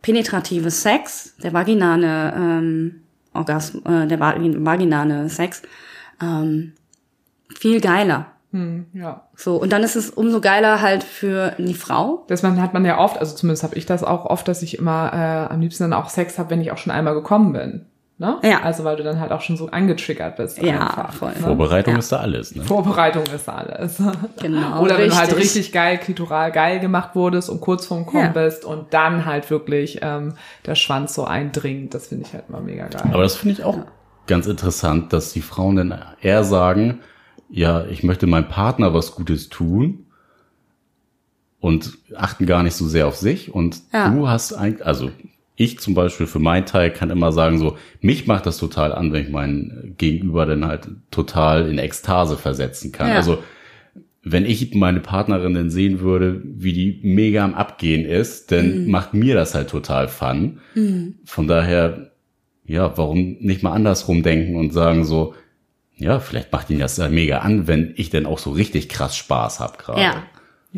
penetrative Sex, der vaginale ähm, Orgasmus, äh, der vagin- vaginale Sex, ähm, viel geiler. Hm, ja. So, und dann ist es umso geiler halt für die Frau. Das man, hat man ja oft, also zumindest habe ich das auch oft, dass ich immer äh, am liebsten dann auch Sex habe, wenn ich auch schon einmal gekommen bin. Ne? Ja. Also weil du dann halt auch schon so angetriggert bist. Ja, einfach, voll. Ne? Vorbereitung Ja. ist da alles, ne? Vorbereitung ist alles. Genau, Oder wenn du halt richtig. richtig geil, klitoral geil gemacht wurdest und kurz vorm Kommen Ja. bist und dann halt wirklich ähm, der Schwanz so eindringt, das finde ich halt immer mega geil. Aber das finde ich auch ganz interessant, dass die Frauen dann eher sagen, ja, ich möchte meinem Partner was Gutes tun und achten gar nicht so sehr auf sich. Und Ja. du hast eigentlich, also ich zum Beispiel für meinen Teil kann immer sagen, so, mich macht das total an, wenn ich meinen Gegenüber dann halt total in Ekstase versetzen kann. Ja. Also, wenn ich meine Partnerin dann sehen würde, wie die mega am Abgehen ist, dann Mhm. macht mir das halt total Fun. Von daher, ja, warum nicht mal andersrum denken und sagen so, ja, vielleicht macht ihn das ja mega an, wenn ich dann auch so richtig krass Spaß hab gerade. Ja.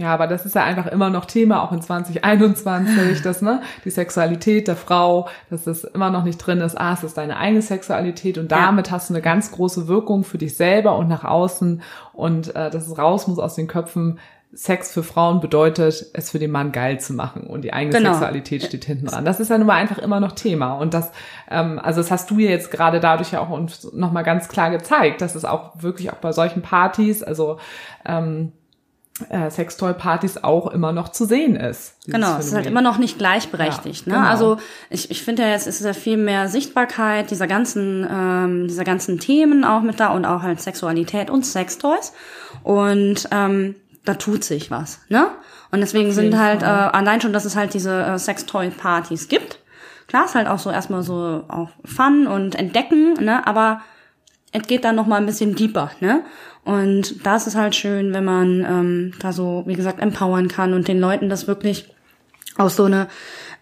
Ja, aber das ist ja einfach immer noch Thema, auch in 2021, das, ne, die Sexualität der Frau, dass das immer noch nicht drin ist, ah, es ist deine eigene Sexualität und damit hast du eine ganz große Wirkung für dich selber und nach außen und äh, dass es raus muss aus den Köpfen. Sex für Frauen bedeutet, es für den Mann geil zu machen und die eigene Genau. Sexualität steht hinten dran. Das ist ja nun mal einfach immer noch Thema und das, ähm, also das hast du ja jetzt gerade dadurch ja auch uns nochmal ganz klar gezeigt, dass es auch wirklich auch bei solchen Partys, also ähm, äh, Sextoy-Partys auch immer noch zu sehen ist. Genau, es ist halt immer noch nicht gleichberechtigt. Ja, ne? genau. Also ich, ich finde ja, jetzt ist ja viel mehr Sichtbarkeit dieser ganzen, ähm, dieser ganzen Themen auch mit da und auch halt Sexualität und Sextoys. Und ähm, da tut sich was. ne? Und deswegen sind halt, äh, allein schon, dass es halt diese äh, Sextoy-Partys gibt. Klar, ist halt auch so erstmal so auch Fun und Entdecken, ne? aber es geht dann noch mal ein bisschen deeper, ne? Und da ist es halt schön, wenn man ähm, da so, wie gesagt, empowern kann und den Leuten das wirklich auch so eine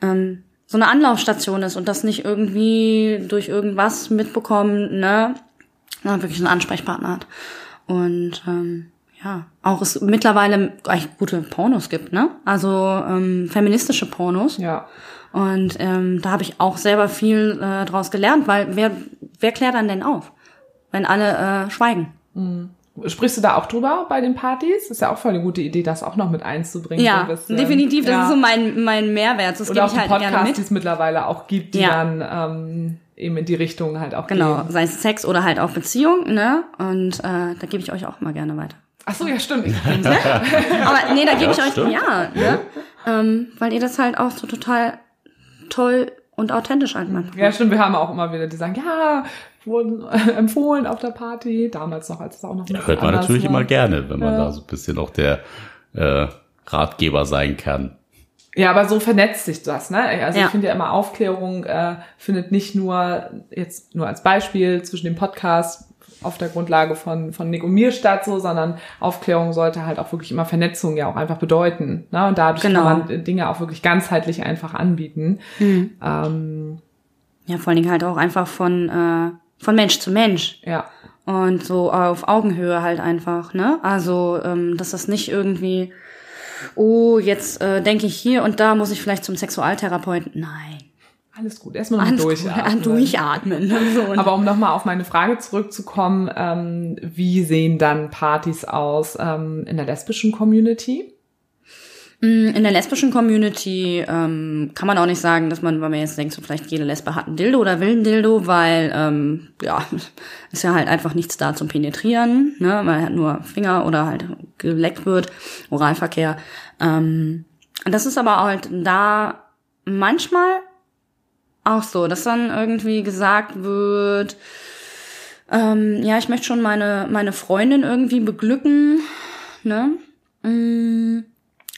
ähm, so eine Anlaufstation ist und das nicht irgendwie durch irgendwas mitbekommen, ne? Na, wirklich einen Ansprechpartner hat. Und ähm, ja, auch es mittlerweile eigentlich gute Pornos gibt, ne? Also ähm, feministische Pornos. Ja. Und ähm, da habe ich auch selber viel äh, draus gelernt, weil wer, wer klärt dann denn auf, wenn alle äh, schweigen? Sprichst du da auch drüber bei den Partys? Ist ja auch voll eine gute Idee, das auch noch mit einzubringen. so Ja, bisschen. definitiv. Das ja. ist so mein, mein Mehrwert. Das Oder auch ich die halt gerne Podcasts, die mit. es mittlerweile auch gibt, die Ja. dann ähm, eben in die Richtung halt auch Genau, gehen. sei es Sex oder halt auch Beziehung, ne? Und äh, da gebe ich euch auch immer gerne weiter. Ach so, ja, stimmt. Aber nee, da gebe ich euch, stimmt. ja, ne? Ähm, weil ihr das halt auch so total toll und authentisch halt macht. Ja, stimmt. Wir haben auch immer wieder, die sagen, ja, wurden äh, empfohlen auf der Party. Damals noch, als es auch noch bisschen Hört man natürlich war. immer gerne, wenn man Ja. da so ein bisschen auch der äh, Ratgeber sein kann. Ja, aber so vernetzt sich das, ne? Also Ja. ich finde ja immer Aufklärung äh, findet nicht nur jetzt nur als Beispiel zwischen dem Podcast auf der Grundlage von von Nick und mir statt, so, sondern Aufklärung sollte halt auch wirklich immer Vernetzung ja auch einfach bedeuten, ne? Und dadurch Genau. kann man Dinge auch wirklich ganzheitlich einfach anbieten. Ähm, Ja, vor allen Dingen halt auch einfach von, äh, von Mensch zu Mensch. ja, Und so auf Augenhöhe halt einfach, ne? Also, ähm, dass das nicht irgendwie, oh, jetzt äh, denke ich hier und da muss ich vielleicht zum Sexualtherapeuten. Nein. alles gut. Erstmal Alles durchatmen. Gut, durchatmen. Und- Aber um nochmal auf meine Frage zurückzukommen, ähm, wie sehen dann Partys aus ähm, in der lesbischen Community? Mm, In der lesbischen Community ähm, kann man auch nicht sagen, dass man, weil man jetzt denkt, so vielleicht jede Lesbe hat ein Dildo oder will ein Dildo, weil ähm, ja, ist ja halt einfach nichts da zum Penetrieren, ne, weil halt nur Finger oder halt geleckt wird, Oralverkehr. Ähm, das ist aber halt da manchmal auch so, dass dann irgendwie gesagt wird, ähm, ja, ich möchte schon meine meine Freundin irgendwie beglücken, ne? Mm,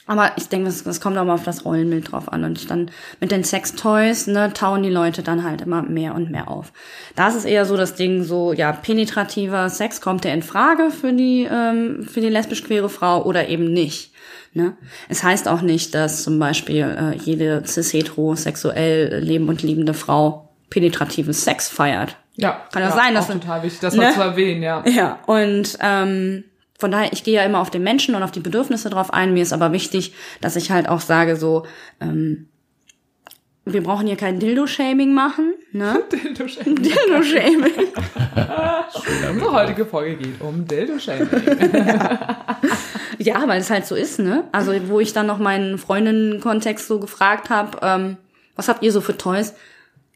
aber ich denke, das, das kommt auch mal auf das Rollenbild drauf an. Und dann mit den Sextoys, ne, tauen die Leute dann halt immer mehr und mehr auf. Da ist es eher so das Ding so, ja, penetrativer Sex kommt der in Frage für die, ähm, für die lesbisch-queere Frau oder eben nicht. Ne? Es heißt auch nicht, dass zum Beispiel äh, jede cis-heterosexuell leben und liebende Frau penetrativen Sex feiert. Ja, Kann ja ja sein, dass auch total wichtig, das ne? mal zu erwähnen, ja. Ja, und ähm, von daher, ich gehe ja immer auf den Menschen und auf die Bedürfnisse drauf ein. Mir ist aber wichtig, dass ich halt auch sage, so, ähm, wir brauchen hier kein Dildo-Shaming machen, ne? Dildo-Shaming. Dildo-Shaming. Unsere heutige Folge geht um Dildo-Shaming. Ja, weil es halt so ist, ne? Also, wo ich dann noch meinen Freundinnen-Kontext so gefragt habe, ähm, was habt ihr so für Toys?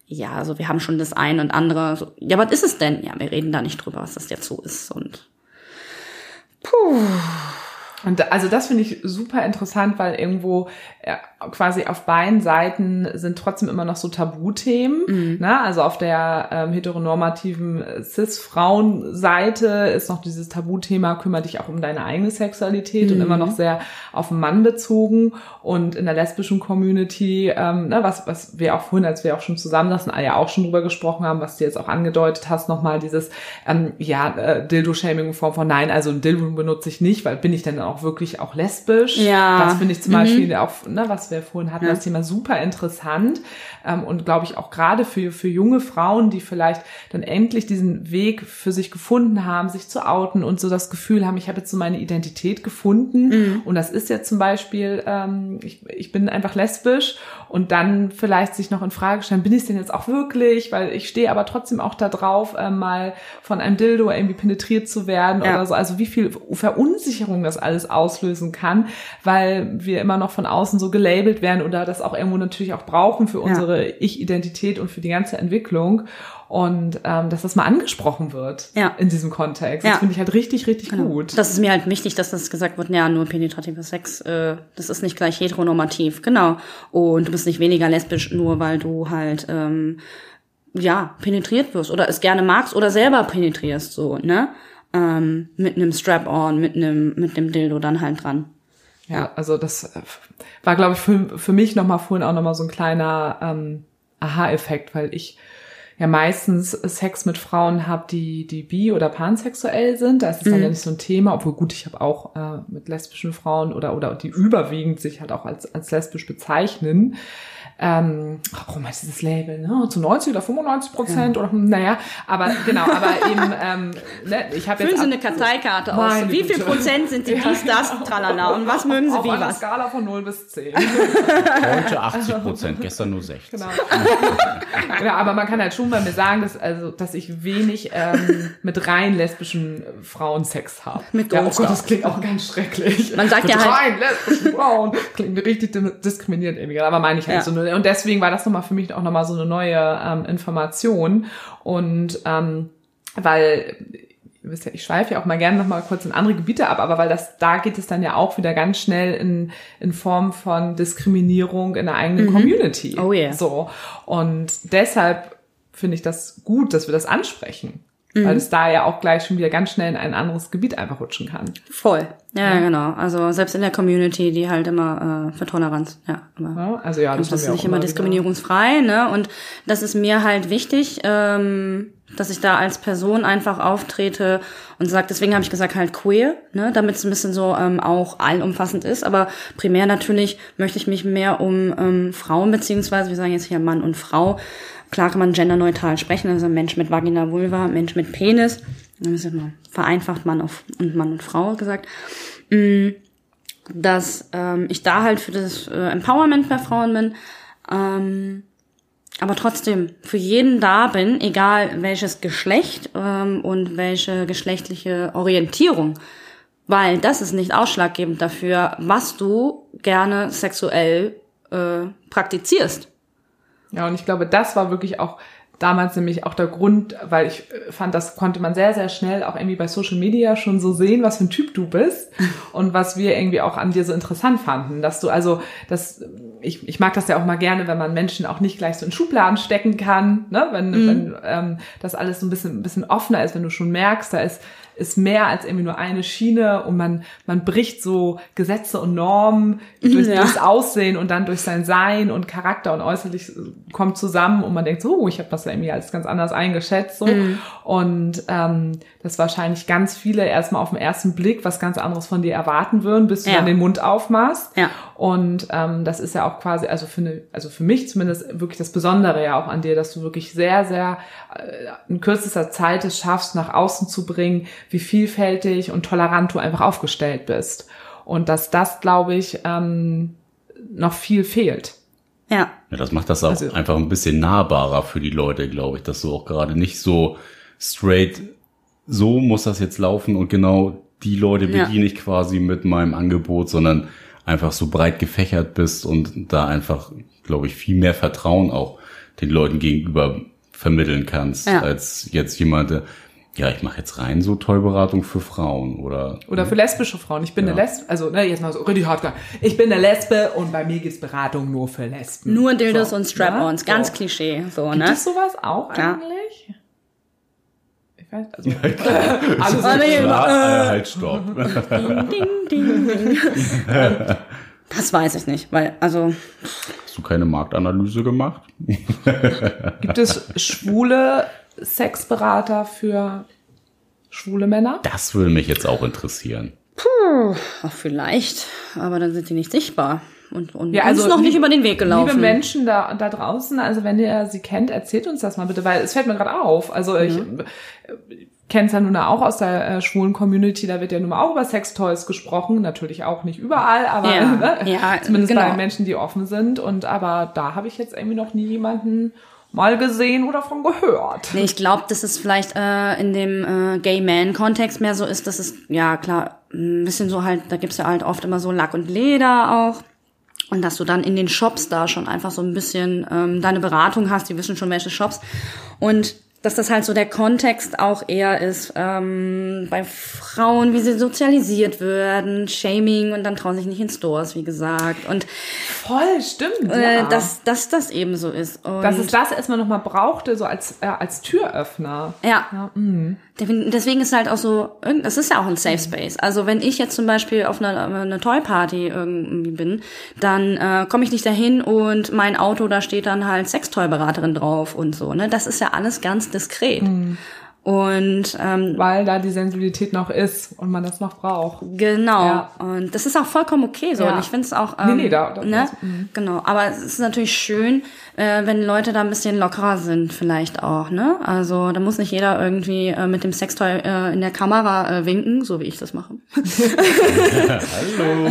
Ja, also wir haben schon das ein und andere. So, ja, was ist es denn? Ja, wir reden da nicht drüber, was das jetzt so ist. Und Und also das finde ich super interessant, weil irgendwo quasi auf beiden Seiten sind trotzdem immer noch so Tabuthemen. Mhm. Ne? Also auf der ähm, heteronormativen Cis-Frauen-Seite ist noch dieses Tabuthema, kümmere dich auch um deine eigene Sexualität mhm. und immer noch sehr auf den Mann bezogen. Und in der lesbischen Community, ähm, ne, was, was wir auch vorhin, als wir auch schon zusammensaßen, ja auch schon drüber gesprochen haben, was du jetzt auch angedeutet hast, nochmal dieses, ähm, ja, äh, Dildo-Shaming in Form von nein, also ein Dildo benutze ich nicht, weil bin ich denn auch wirklich auch lesbisch? Ja. Das finde ich zum mhm. Beispiel auch, ne, was wir vorhin hatten, ja. das Thema super interessant ähm, und glaube ich auch gerade für, für junge Frauen, die vielleicht dann endlich diesen Weg für sich gefunden haben, sich zu outen und so das Gefühl haben, ich habe jetzt so meine Identität gefunden mhm. und das ist jetzt zum Beispiel, ähm, ich, ich bin einfach lesbisch und dann vielleicht sich noch in Frage stellen, bin ich es denn jetzt auch wirklich, weil ich stehe aber trotzdem auch da drauf, äh, mal von einem Dildo irgendwie penetriert zu werden ja. oder so, also wie viel Verunsicherung das alles auslösen kann, weil wir immer noch von außen so gelabelt werden oder das auch irgendwo natürlich auch brauchen für unsere unsere Ich-Identität und für die ganze Entwicklung. Und ähm, dass das mal angesprochen wird ja. in diesem Kontext. Das ja. finde ich halt richtig, richtig genau. gut. Das ist mir halt wichtig, dass das gesagt wird, ja, nur penetrativer Sex, äh, das ist nicht gleich heteronormativ, genau. Und du bist nicht weniger lesbisch, nur weil du halt ähm, ja, penetriert wirst oder es gerne magst oder selber penetrierst, so, ne? Ähm, mit einem Strap-on, mit einem, mit dem Dildo dann halt dran. Ja, also das äh, war, glaube ich, für, für mich nochmal vorhin auch nochmal so ein kleiner ähm, Aha-Effekt, weil ich ja meistens Sex mit Frauen habe, die, die bi- oder pansexuell sind. Da ist es mhm. dann ja nicht so ein Thema, obwohl gut, ich habe auch äh, mit lesbischen Frauen oder, oder die überwiegend sich halt auch als, als lesbisch bezeichnen ähm, warum heißt dieses Label, ne? Zu 90 oder 95 Prozent ja. oder naja, aber genau, aber eben, ähm, ne, ich habe jetzt. Füllen Sie eine Karteikarte aus. Wie viel Prozent sind Sie dies, das, tralala und was mögen Sie auf wie einer was? Skala von 0 bis 10. Heute 80 Prozent, gestern nur 60. Genau. genau, aber man kann halt schon bei mir sagen, dass, also, dass ich wenig ähm, mit rein lesbischen Frauen Sex habe. Mit ja, oh Gott, das klingt auch ganz schrecklich. Man sagt mit ja halt. rein lesbischen Frauen. Klingt richtig diskriminierend irgendwie, aber meine ich halt ja. so nur und deswegen war das nochmal für mich auch nochmal so eine neue ähm, Information. Und ähm, weil ihr wisst ja, ich schweife ja auch mal gerne noch mal kurz in andere Gebiete ab, aber weil das, da geht es dann ja auch wieder ganz schnell in, in Form von Diskriminierung in der eigenen mhm. Community. Oh yeah. So. Und deshalb finde ich das gut, dass wir das ansprechen. Mhm. Weil es da ja auch gleich schon wieder ganz schnell in ein anderes Gebiet einfach rutschen kann. Voll. Ja, ja, genau. Also selbst in der Community, die halt immer äh, für Toleranz, ja. Aber ja, also ja, das, das ist nicht immer diskriminierungsfrei, ne? Und das ist mir halt wichtig, ähm, dass ich da als Person einfach auftrete und sage, deswegen habe ich gesagt halt queer, ne, damit es ein bisschen so ähm, auch allumfassend ist. Aber primär natürlich möchte ich mich mehr um ähm, Frauen beziehungsweise wir sagen jetzt hier Mann und Frau Klar kann man genderneutral sprechen, also Mensch mit Vagina, Vulva, Mensch mit Penis. Das vereinfacht Mann auf, und Mann und Frau gesagt. Mm, dass ähm, ich da halt für das äh, Empowerment bei Frauen bin. Ähm, aber trotzdem für jeden da bin, egal welches Geschlecht ähm, und welche geschlechtliche Orientierung. Weil das ist nicht ausschlaggebend dafür, was du gerne sexuell äh, praktizierst. Ja, und ich glaube, das war wirklich auch damals nämlich auch der Grund, weil ich fand, das konnte man sehr, sehr schnell auch irgendwie bei Social Media schon so sehen, was für ein Typ du bist und was wir irgendwie auch an dir so interessant fanden, dass du also, dass ich, ich mag das ja auch mal gerne, wenn man Menschen auch nicht gleich so in Schubladen stecken kann, ne? wenn, mhm. wenn ähm, das alles so ein bisschen, ein bisschen offener ist, wenn du schon merkst, da ist ist mehr als irgendwie nur eine Schiene und man, man bricht so Gesetze und Normen durch ja. das Aussehen und dann durch sein Sein und Charakter und äußerlich kommt zusammen und man denkt so, oh, ich habe das ja irgendwie als ganz anders eingeschätzt so mhm. und ähm, dass wahrscheinlich ganz viele erstmal auf den ersten Blick was ganz anderes von dir erwarten würden, bis du ja. dann den Mund aufmachst. Ja. Und ähm, das ist ja auch quasi, also für, eine, also für mich zumindest wirklich das Besondere ja auch an dir, dass du wirklich sehr, sehr äh, in kürzester Zeit es schaffst, nach außen zu bringen, wie vielfältig und tolerant du einfach aufgestellt bist. Und dass das, glaube ich, ähm, noch viel fehlt. Ja. Ja, das macht das auch also, einfach ein bisschen nahbarer für die Leute, glaube ich, dass du auch gerade nicht so straight so muss das jetzt laufen und genau die Leute bediene ja. ich quasi mit meinem Angebot, sondern einfach so breit gefächert bist und da einfach, glaube ich, viel mehr Vertrauen auch den Leuten gegenüber vermitteln kannst, ja. als jetzt jemand, ja, ich mache jetzt rein so Tollberatung für Frauen oder. Oder für lesbische Frauen. Ich bin Ja. eine Lesbe, also ne, jetzt mal so richtig hardcore. Ich bin eine Lesbe und bei mir gibt's Beratung nur für Lesben. Nur Dildos So, und Strap-ons, ja, ganz so. Klischee, so, Gibt ne? es sowas auch Ja. eigentlich? Ich weiß, also Alles Aber nee, klar, äh, halt, stopp. Ding, ding, ding, ding. Das weiß ich nicht, weil, also, Hast du keine Marktanalyse gemacht? gibt es schwule Sexberater für schwule Männer? Das würde mich jetzt auch interessieren. ach, vielleicht, aber dann sind die nicht sichtbar und, und Ja, uns also noch nicht über den Weg gelaufen. Liebe Menschen da, da draußen, also wenn ihr sie kennt, erzählt uns das mal bitte, weil es fällt mir gerade auf. Also ich Mhm. kenne es ja nun auch aus der äh, schwulen Community, da wird ja nun mal auch über Sextoys gesprochen, natürlich auch nicht überall, aber Ja, ne? ja, zumindest genau. bei Menschen, die offen sind. Und aber da habe ich jetzt irgendwie noch nie jemanden mal gesehen oder von gehört. Nee, ich glaube, dass es vielleicht äh, in dem äh, Gay-Man-Kontext mehr so ist, dass es, ja klar, ein bisschen so halt, da gibt's ja halt oft immer so Lack und Leder auch. Und dass du dann in den Shops da schon einfach so ein bisschen ähm, deine Beratung hast, die wissen schon welche Shops. Und dass das halt so der Kontext auch eher ist ähm, bei Frauen, wie sie sozialisiert werden, Shaming und dann trauen sich nicht in Stores, wie gesagt. Und Voll, stimmt. äh, ja. dass, dass das eben so ist. Und dass es das erstmal nochmal brauchte, so als, äh, als Türöffner. Ja. Ja, mm. Deswegen ist halt auch so, das ist ja auch ein Safe Space. Also wenn ich jetzt zum Beispiel auf einer eine Toy-Party irgendwie bin, dann äh, komme ich nicht dahin und mein Auto, da steht dann halt Sextoy-Beraterin drauf und so. Ne? Das ist ja alles ganz diskret. Und ähm, Weil da die Sensibilität noch ist und man das noch braucht. Genau. Ja. Und das ist auch vollkommen okay so. Ja. Und ich finde es auch. Nee, Ähm, nee, da- da- ne? mhm. Genau. Aber es ist natürlich schön, äh, wenn Leute da ein bisschen lockerer sind, vielleicht auch. Ne? Also da muss nicht jeder irgendwie äh, mit dem Sextoy äh, in der Kamera äh, winken, so wie ich das mache. Hallo.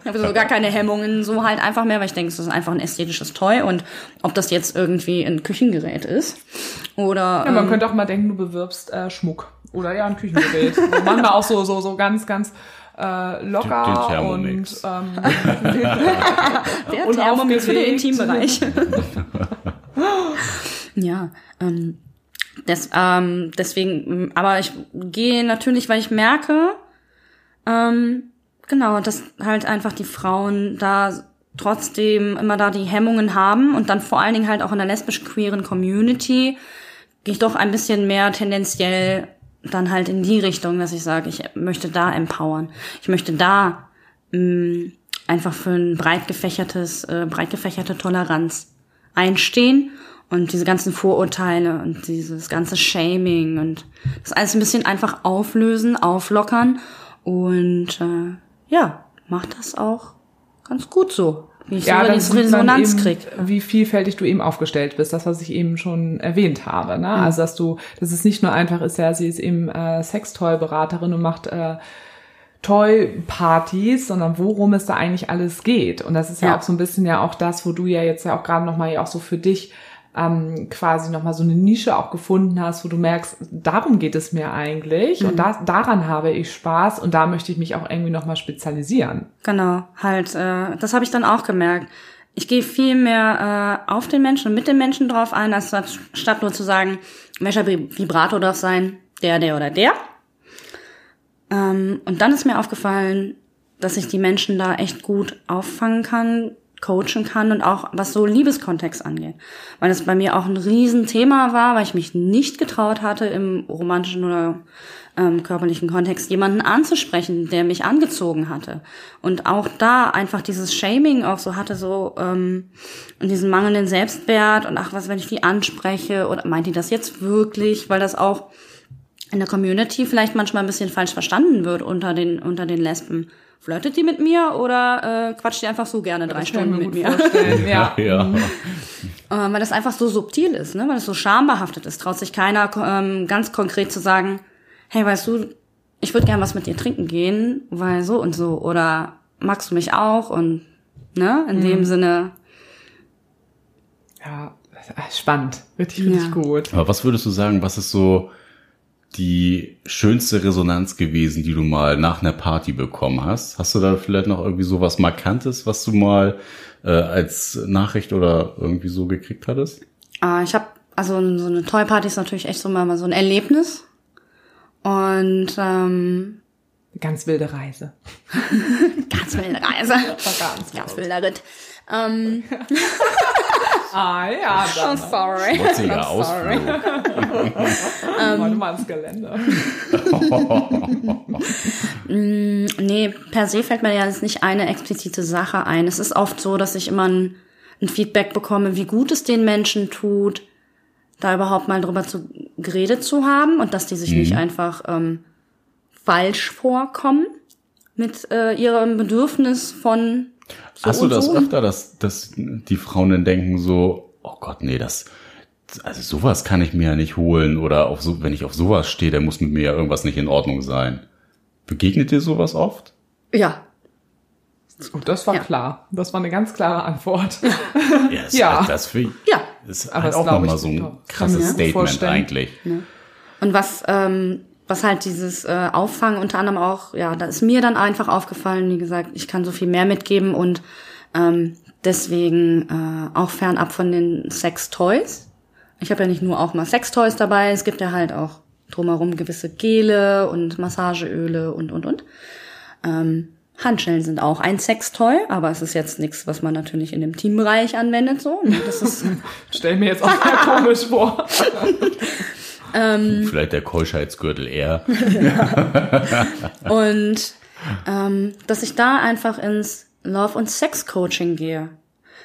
Ich habe so gar keine Hemmungen, so halt einfach mehr, weil ich denke, es ist einfach ein ästhetisches Toy und ob das jetzt irgendwie ein Küchengerät ist oder Ja, man ähm, könnte auch mal denken, du bewirbst äh, Schmuck oder ja ein Küchengerät. so, manchmal auch so so so ganz ganz äh, locker Den und Thermomix. ähm, der und Thermomix für den. Intimbereich. ja, ähm, das, ähm, deswegen, mm, aber ich gehe natürlich, weil ich merke, ähm, genau, dass halt einfach die Frauen da trotzdem immer da die Hemmungen haben und dann vor allen Dingen halt auch in der lesbisch-queeren Community gehe ich doch ein bisschen mehr tendenziell dann halt in die Richtung, dass ich sage, ich möchte da empowern. Ich möchte da mh, einfach für ein breit gefächertes, äh, breit gefächerte Toleranz einstehen und diese ganzen Vorurteile und dieses ganze Shaming und das alles ein bisschen einfach auflösen, auflockern und äh, ja, macht das auch ganz gut so. Wie ich ja, man Resonanz eben, krieg. wie vielfältig du eben aufgestellt bist, das was ich eben schon erwähnt habe, ne? Also dass du, dass es nicht nur einfach ist, ja, sie ist eben äh, Sextoy-Beraterin und macht äh, Toy-Partys, sondern worum es da eigentlich alles geht. Und das ist ja, Ja. auch so ein bisschen ja auch das, wo du ja jetzt ja auch gerade nochmal ja auch so für dich ähm, quasi nochmal so eine Nische auch gefunden hast, wo du merkst, darum geht es mir eigentlich und das, daran habe ich Spaß und da möchte ich mich auch irgendwie nochmal spezialisieren. Genau, halt, äh, das habe ich dann auch gemerkt. Ich gehe viel mehr äh, auf den Menschen und mit den Menschen drauf ein, als statt nur zu sagen, welcher Vi- Vibrator darf sein, der, der oder der. Ähm, und dann ist mir aufgefallen, dass ich die Menschen da echt gut auffangen kann, coachen kann und auch was so Liebeskontext angeht. Weil das bei mir auch ein Riesenthema war, weil ich mich nicht getraut hatte, im romantischen oder ähm, körperlichen Kontext jemanden anzusprechen, der mich angezogen hatte. Und auch da einfach dieses Shaming auch so hatte, so ähm, und diesen mangelnden Selbstwert und ach, was, wenn ich die anspreche oder meint die das jetzt wirklich, weil das auch in der Community vielleicht manchmal ein bisschen falsch verstanden wird unter den unter den Lesben. Flirtet die mit mir oder äh, quatscht die einfach so gerne drei Das ich Stunden mit mir? ja. ja. äh, weil das einfach so subtil ist, ne? weil es so schambehaftet ist. Traut sich keiner ähm, ganz konkret zu sagen, hey, weißt du, ich würde gern was mit dir trinken gehen, weil so und so. Oder magst du mich auch? Und ne, in dem Sinne, Ja, spannend. Richtig, richtig Ja. gut. Aber was würdest du sagen, was ist so die schönste Resonanz gewesen, die du mal nach einer Party bekommen hast? Hast du da vielleicht noch irgendwie so was Markantes, was du mal äh, als Nachricht oder irgendwie so gekriegt hattest? äh, ich habe, also so eine Toy-Party ist natürlich echt so mal so ein Erlebnis. Und ähm, Ganz wilde Reise. ganz wilde Reise. ganz Ganz wilder Ritt. Ähm, Ah ja, oh, dann. sorry. Schmutziger I'm sorry. Ausflug. Warte mal ins Gelände. Nee, per se fällt mir ja jetzt nicht eine explizite Sache ein. Es ist oft so, dass ich immer ein, ein Feedback bekomme, wie gut es den Menschen tut, da überhaupt mal drüber zu, geredet zu haben und dass die sich nicht einfach ähm, falsch vorkommen mit äh, ihrem Bedürfnis von so Hast du das so. öfter, dass, dass die Frauen dann denken so, oh Gott, nee, das, also sowas kann ich mir ja nicht holen oder auf so, wenn ich auf sowas stehe, dann muss mit mir ja irgendwas nicht in Ordnung sein. Begegnet dir sowas oft? Ja, Gut, das war Ja. klar. Das war eine ganz klare Antwort. Ja, das, Ja. das finde ja. ist Aber halt das auch nochmal so ein krasses Statement eigentlich. Und was, ähm, was halt dieses äh, Auffangen unter anderem auch, ja, da ist mir dann einfach aufgefallen, wie gesagt, ich kann so viel mehr mitgeben und ähm, deswegen äh, auch fernab von den Sex-Toys. Ich habe ja nicht nur auch mal Sex-Toys dabei, es gibt ja halt auch drumherum gewisse Gele und Massageöle und, und, und. Ähm, Handschellen sind auch ein Sextoy, aber es ist jetzt nichts, was man natürlich in dem Teambereich anwendet, so. ne, Das ist, Stell mir jetzt auch sehr komisch vor. Mhm. Vielleicht der Keuschheitsgürtel eher. Und ähm, dass ich da einfach ins Love- und Sex-Coaching gehe.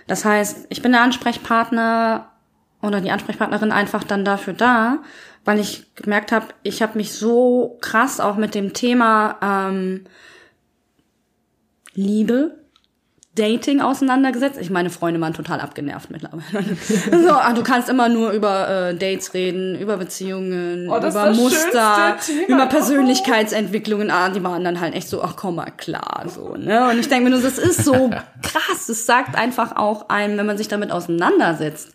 Das heißt, ich bin der Ansprechpartner oder die Ansprechpartnerin einfach dann dafür da, weil ich gemerkt habe, ich habe mich so krass auch mit dem Thema ähm, Liebe, Dating auseinandergesetzt. Ich meine, Freunde waren total abgenervt mittlerweile. so, ah, du kannst immer nur über äh, Dates reden, über Beziehungen, Oh, über Muster, über Persönlichkeitsentwicklungen. Ah, die waren dann halt echt so, ach komm mal klar, so, ne? Und ich denke mir nur, das ist so krass. Das sagt einfach auch einem, wenn man sich damit auseinandersetzt.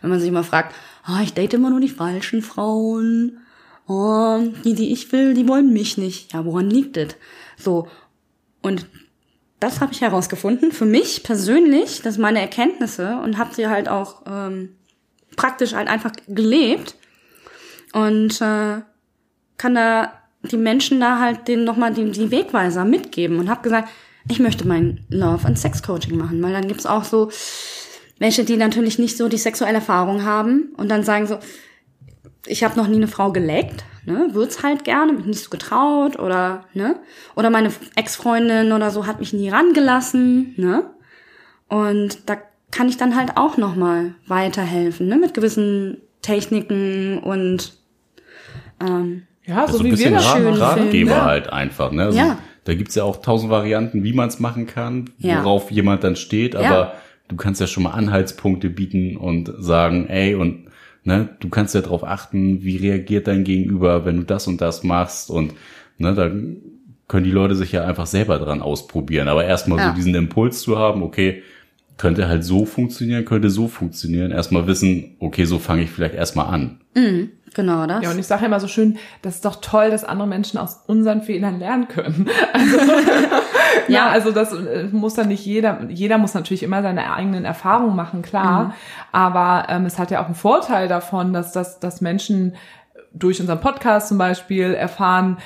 Wenn man sich mal fragt, ah, ich date immer nur die falschen Frauen. Oh, die, die ich will, die wollen mich nicht. Ja, woran liegt das? So. Und das habe ich herausgefunden. Für mich persönlich, das sind meine Erkenntnisse und habe sie halt auch ähm, praktisch halt einfach gelebt. Und äh, kann da die Menschen da halt denen nochmal die, die Wegweiser mitgeben und habe gesagt, ich möchte mein Love and Sex Coaching machen, weil dann gibt's auch so welche, die natürlich nicht so die sexuelle Erfahrung haben und dann sagen so, ich habe noch nie eine Frau geleckt, ne, würd's halt gerne, mich nicht so getraut oder ne, oder meine Ex-Freundin oder so hat mich nie rangelassen, ne, und da kann ich dann halt auch noch mal weiterhelfen, ne, mit gewissen Techniken und ähm, Ja, Also so ein wie wir bisschen das Rat, schön Ratgeber finden, ja. halt einfach. Ne? Also Ja. Da gibt's ja auch tausend Varianten, wie man es machen kann, Ja. worauf jemand dann steht. Aber Ja. du kannst ja schon mal Anhaltspunkte bieten und sagen, ey, und ne, du kannst ja darauf achten, wie reagiert dein Gegenüber, wenn du das und das machst. Und ne, da können die Leute sich ja einfach selber dran ausprobieren. Aber erstmal Ja. so diesen Impuls zu haben, okay, könnte halt so funktionieren, könnte so funktionieren. Erstmal wissen, okay, so fange ich vielleicht erstmal an. Genau das. Ja, und ich sage ja immer so schön, das ist doch toll, dass andere Menschen aus unseren Fehlern lernen können. Also, ja, also das äh, muss dann nicht jeder, jeder muss natürlich immer seine eigenen Erfahrungen machen, klar. Aber ähm, es hat ja auch einen Vorteil davon, dass, dass, dass Menschen durch unseren Podcast zum Beispiel erfahren,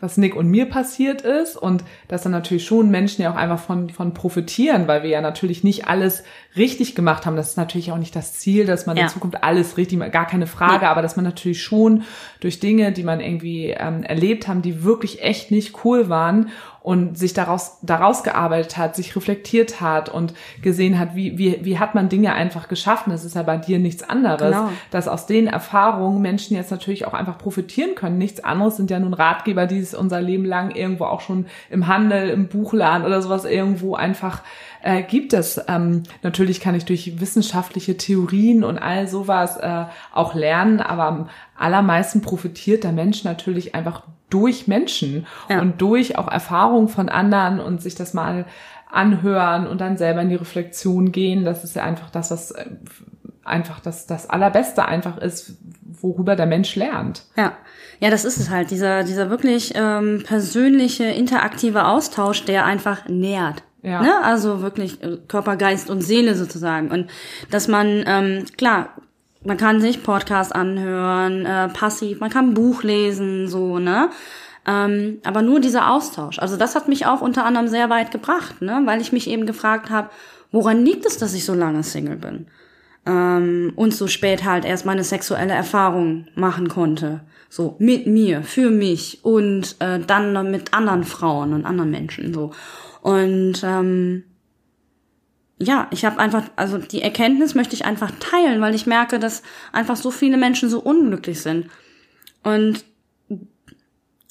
was Nick und mir passiert ist und dass dann natürlich schon Menschen ja auch einfach von, von profitieren, weil wir ja natürlich nicht alles richtig gemacht haben. Das ist natürlich auch nicht das Ziel, dass man Ja. in Zukunft alles richtig macht, gar keine Frage, aber dass man natürlich schon durch Dinge, die man irgendwie ähm, erlebt haben, die wirklich echt nicht cool waren und sich daraus, daraus gearbeitet hat, sich reflektiert hat und gesehen hat, wie, wie, wie hat man Dinge einfach geschaffen. Das ist ja bei dir nichts anderes Genau. dass aus den Erfahrungen Menschen jetzt natürlich auch einfach profitieren können. Nichts anderes sind ja nun Ratgeber, die es unser Leben lang irgendwo auch schon im Handel, im Buchladen oder sowas irgendwo einfach äh, gibt es. Ähm, natürlich kann ich durch wissenschaftliche Theorien und all sowas äh, auch lernen, aber am allermeisten profitiert der Mensch natürlich einfach durch Menschen Ja. und durch auch Erfahrungen von anderen und sich das mal anhören und dann selber in die Reflexion gehen. Das ist ja einfach das, was äh, einfach das, das Allerbeste einfach ist, worüber der Mensch lernt. Ja, ja, das ist es halt, dieser, dieser wirklich ähm, persönliche, interaktive Austausch, der einfach nährt. Ja. Ne? Also wirklich äh, Körper, Geist und Seele sozusagen. Und dass man, ähm, klar, man kann sich Podcast anhören, äh, passiv, man kann Buch lesen, so, ne? Ähm, aber nur dieser Austausch. Also das hat mich auch unter anderem sehr weit gebracht, ne? Weil ich mich eben gefragt habe, woran liegt es, dass ich so lange Single bin? Ähm, und so spät halt erst meine sexuelle Erfahrung machen konnte. So mit mir, für mich und äh, dann mit anderen Frauen und anderen Menschen so. Und ähm, ja, ich habe einfach, also die Erkenntnis möchte ich einfach teilen, weil ich merke, dass einfach so viele Menschen so unglücklich sind. Und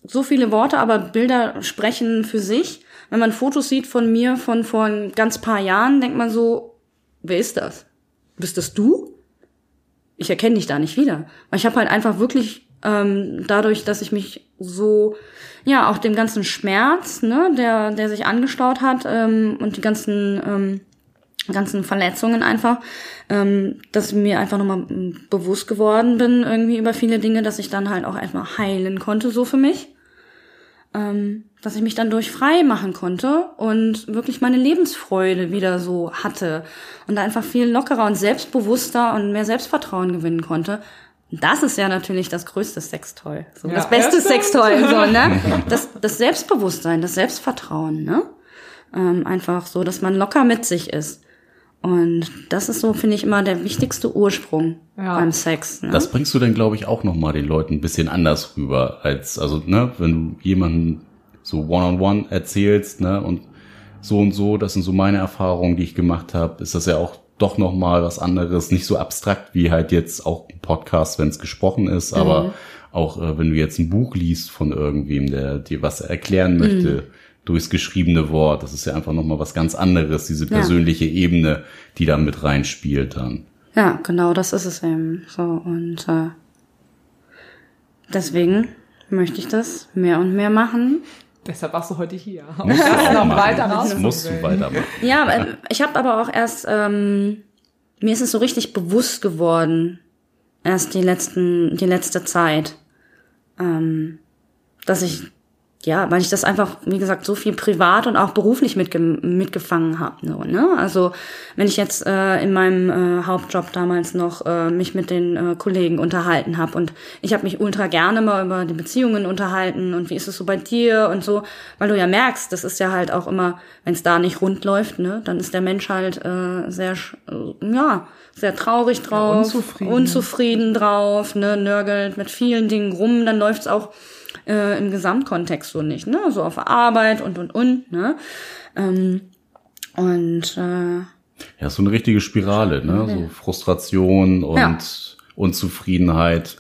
so viele Worte, aber Bilder sprechen für sich. Wenn man Fotos sieht von mir von vor ein ganz paar Jahren, denkt man so, wer ist das? Bist das du? Ich erkenne dich da nicht wieder. Weil ich habe halt einfach wirklich ähm, dadurch, dass ich mich so, ja, auch dem ganzen Schmerz, ne, der, der sich angestaut hat ähm, und die ganzen ähm, ganzen Verletzungen einfach, ähm, dass ich mir einfach nochmal bewusst geworden bin irgendwie über viele Dinge, dass ich dann halt auch einfach heilen konnte so für mich, ähm, dass ich mich dann durch frei machen konnte und wirklich meine Lebensfreude wieder so hatte und einfach viel lockerer und selbstbewusster und mehr Selbstvertrauen gewinnen konnte. Das ist ja natürlich das größte Sextoy, so Ja, das beste. Sextoy, so ne, das, das Selbstbewusstsein, das Selbstvertrauen, ne, ähm, einfach so, dass man locker mit sich ist. Und das ist so, finde ich, immer der wichtigste Ursprung Ja. beim Sex. Ne? Das bringst du dann, glaube ich, auch nochmal den Leuten ein bisschen anders rüber, als, also, ne, wenn du jemanden so one-on-one erzählst, ne, und so und so, das sind so meine Erfahrungen, die ich gemacht habe, ist das ja auch doch nochmal was anderes, nicht so abstrakt wie halt jetzt auch ein Podcast, wenn es gesprochen ist, aber auch äh, wenn du jetzt ein Buch liest von irgendwem, der dir was erklären möchte, durchs geschriebene Wort, das ist ja einfach nochmal was ganz anderes, diese persönliche Ebene, die da mit reinspielt dann. Ja, genau, das ist es eben. So und äh, deswegen möchte ich das mehr und mehr machen. Deshalb warst du heute hier. Um Musst du das noch weiter Das musst du weitermachen. Ja, aber, äh, ich habe aber auch erst ähm, mir ist es so richtig bewusst geworden, erst die letzten die letzte Zeit, ähm, dass ich ja, weil ich das einfach, wie gesagt, so viel privat und auch beruflich mitge mitgefangen habe. So, ne? Also wenn ich jetzt äh, in meinem äh, Hauptjob damals noch äh, mich mit den äh, Kollegen unterhalten habe und ich habe mich ultra gerne mal über die Beziehungen unterhalten und wie ist es so bei dir und so, weil du ja merkst, das ist ja halt auch immer, wenn es da nicht rund läuft, ne, dann ist der Mensch halt äh, sehr, äh, ja, sehr traurig drauf, unzufrieden. unzufrieden drauf, ne, nörgelt mit vielen Dingen rum, dann läuft's auch äh, im Gesamtkontext so nicht, ne? So auf der Arbeit und und und, ne? Ähm, und äh, Ja, so eine richtige Spirale, ne? So Frustration und Ja. Unzufriedenheit.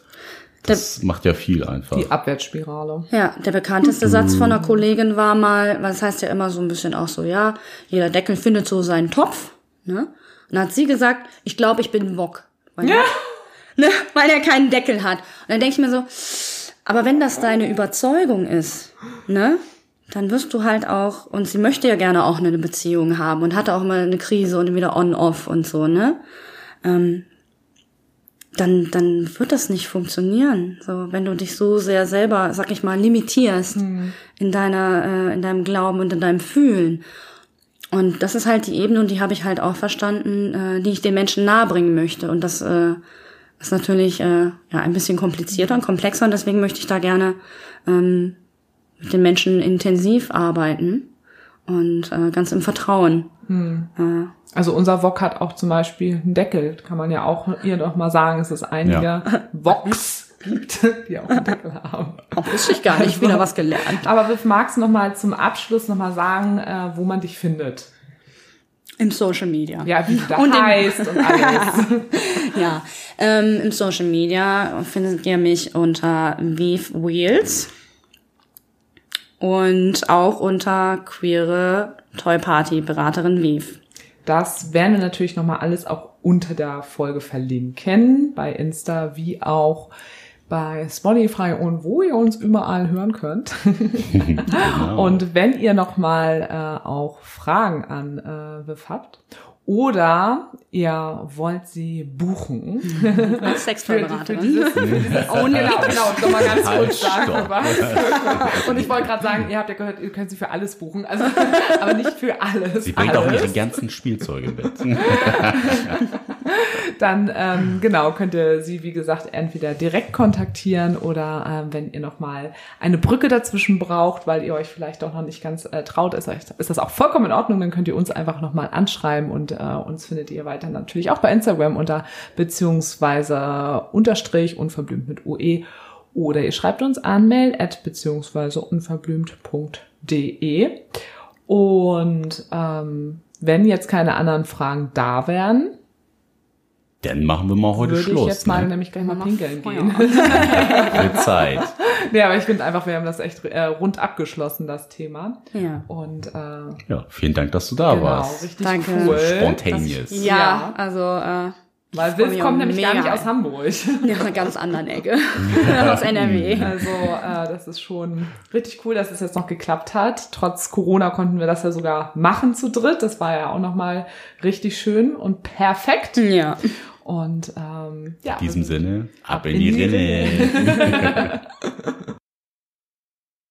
Das macht ja viel einfach. Die Abwärtsspirale. ja, der bekannteste Satz von einer Kollegin war mal, weil es heißt ja immer so ein bisschen auch so, ja, jeder Deckel findet so seinen Topf, ne? Und dann hat sie gesagt, ich glaube, ich bin ein Wok. Weil, ja. ne, weil er keinen Deckel hat. Und dann denke ich mir so, aber wenn das deine Überzeugung ist, ne, dann wirst du halt auch, und sie möchte ja gerne auch eine Beziehung haben und hatte auch mal eine Krise und wieder on-off und so, ne? Ähm, dann, dann wird das nicht funktionieren. So, wenn du dich so sehr selber, sag ich mal, limitierst in deiner, äh, in deinem Glauben und in deinem Fühlen. Und das ist halt die Ebene, und die habe ich halt auch verstanden, äh, die ich den Menschen nahebringen möchte. Und das äh, ist natürlich äh, ja ein bisschen komplizierter und komplexer. Und deswegen möchte ich da gerne ähm, mit den Menschen intensiv arbeiten und äh, ganz im Vertrauen. Äh, Also unser Wok hat auch zum Beispiel einen Deckel. Kann man ja auch ihr doch mal sagen, es ist einige Ja. Woks gibt, die auch einen Deckel haben. auch wusste ich gar nicht, wieder was gelernt. Aber Viv, magst du noch mal zum Abschluss noch mal sagen, äh, wo man dich findet? Im Social Media. Ja, wie du da Und im- heißt und alles. Ja, ähm, im Social Media findet ihr mich unter Weave Wheels und auch unter queere Toy Party Beraterin Weave. Das werden wir natürlich noch mal alles auch unter der Folge verlinken, bei Insta wie auch bei Spotify und wo ihr uns überall hören könnt. Genau. Und wenn ihr noch mal äh, auch Fragen an äh, Viv habt oder ihr wollt sie buchen, Als Only genau, genau, noch mal ganz Halt, kurz sagen. Und ich wollte gerade sagen, ihr habt ja gehört, ihr könnt sie für alles buchen, also aber nicht für alles. Sie bringt auch alles. ihre ganzen Spielzeuge mit. Dann ähm, genau könnt ihr sie, wie gesagt, entweder direkt kontaktieren oder ähm, wenn ihr nochmal eine Brücke dazwischen braucht, weil ihr euch vielleicht doch noch nicht ganz äh, traut, ist, euch, ist das auch vollkommen in Ordnung. Dann könnt ihr uns einfach nochmal anschreiben und äh, uns findet ihr weiter natürlich auch bei Instagram unter beziehungsweise unterstrich unverblümt mit UE oder ihr schreibt uns an mail at beziehungsweise unverblümt.de und ähm, wenn jetzt keine anderen Fragen da wären, Dann machen wir mal heute würde Schluss. ich jetzt mal ne? nämlich gleich mal pinkeln gehen. Für Zeit. nee, aber ich finde einfach, wir haben das echt äh, rund abgeschlossen, das Thema. Ja. Und äh, Ja, vielen Dank, dass du da genau, warst. richtig Danke. cool. Spontaneous. Ja, Ja. also äh, Weil Wilf kommt nämlich gar nicht aus Hamburg. ja, einer ganz anderen Ecke. Aus NRW. Also äh, das ist schon richtig cool, dass es jetzt noch geklappt hat. Trotz Corona konnten wir das ja sogar machen zu dritt. Das war ja auch nochmal richtig schön und perfekt. Ja. Und ähm, ja, In diesem sind Sinne, ab, ab in in die die Rinne.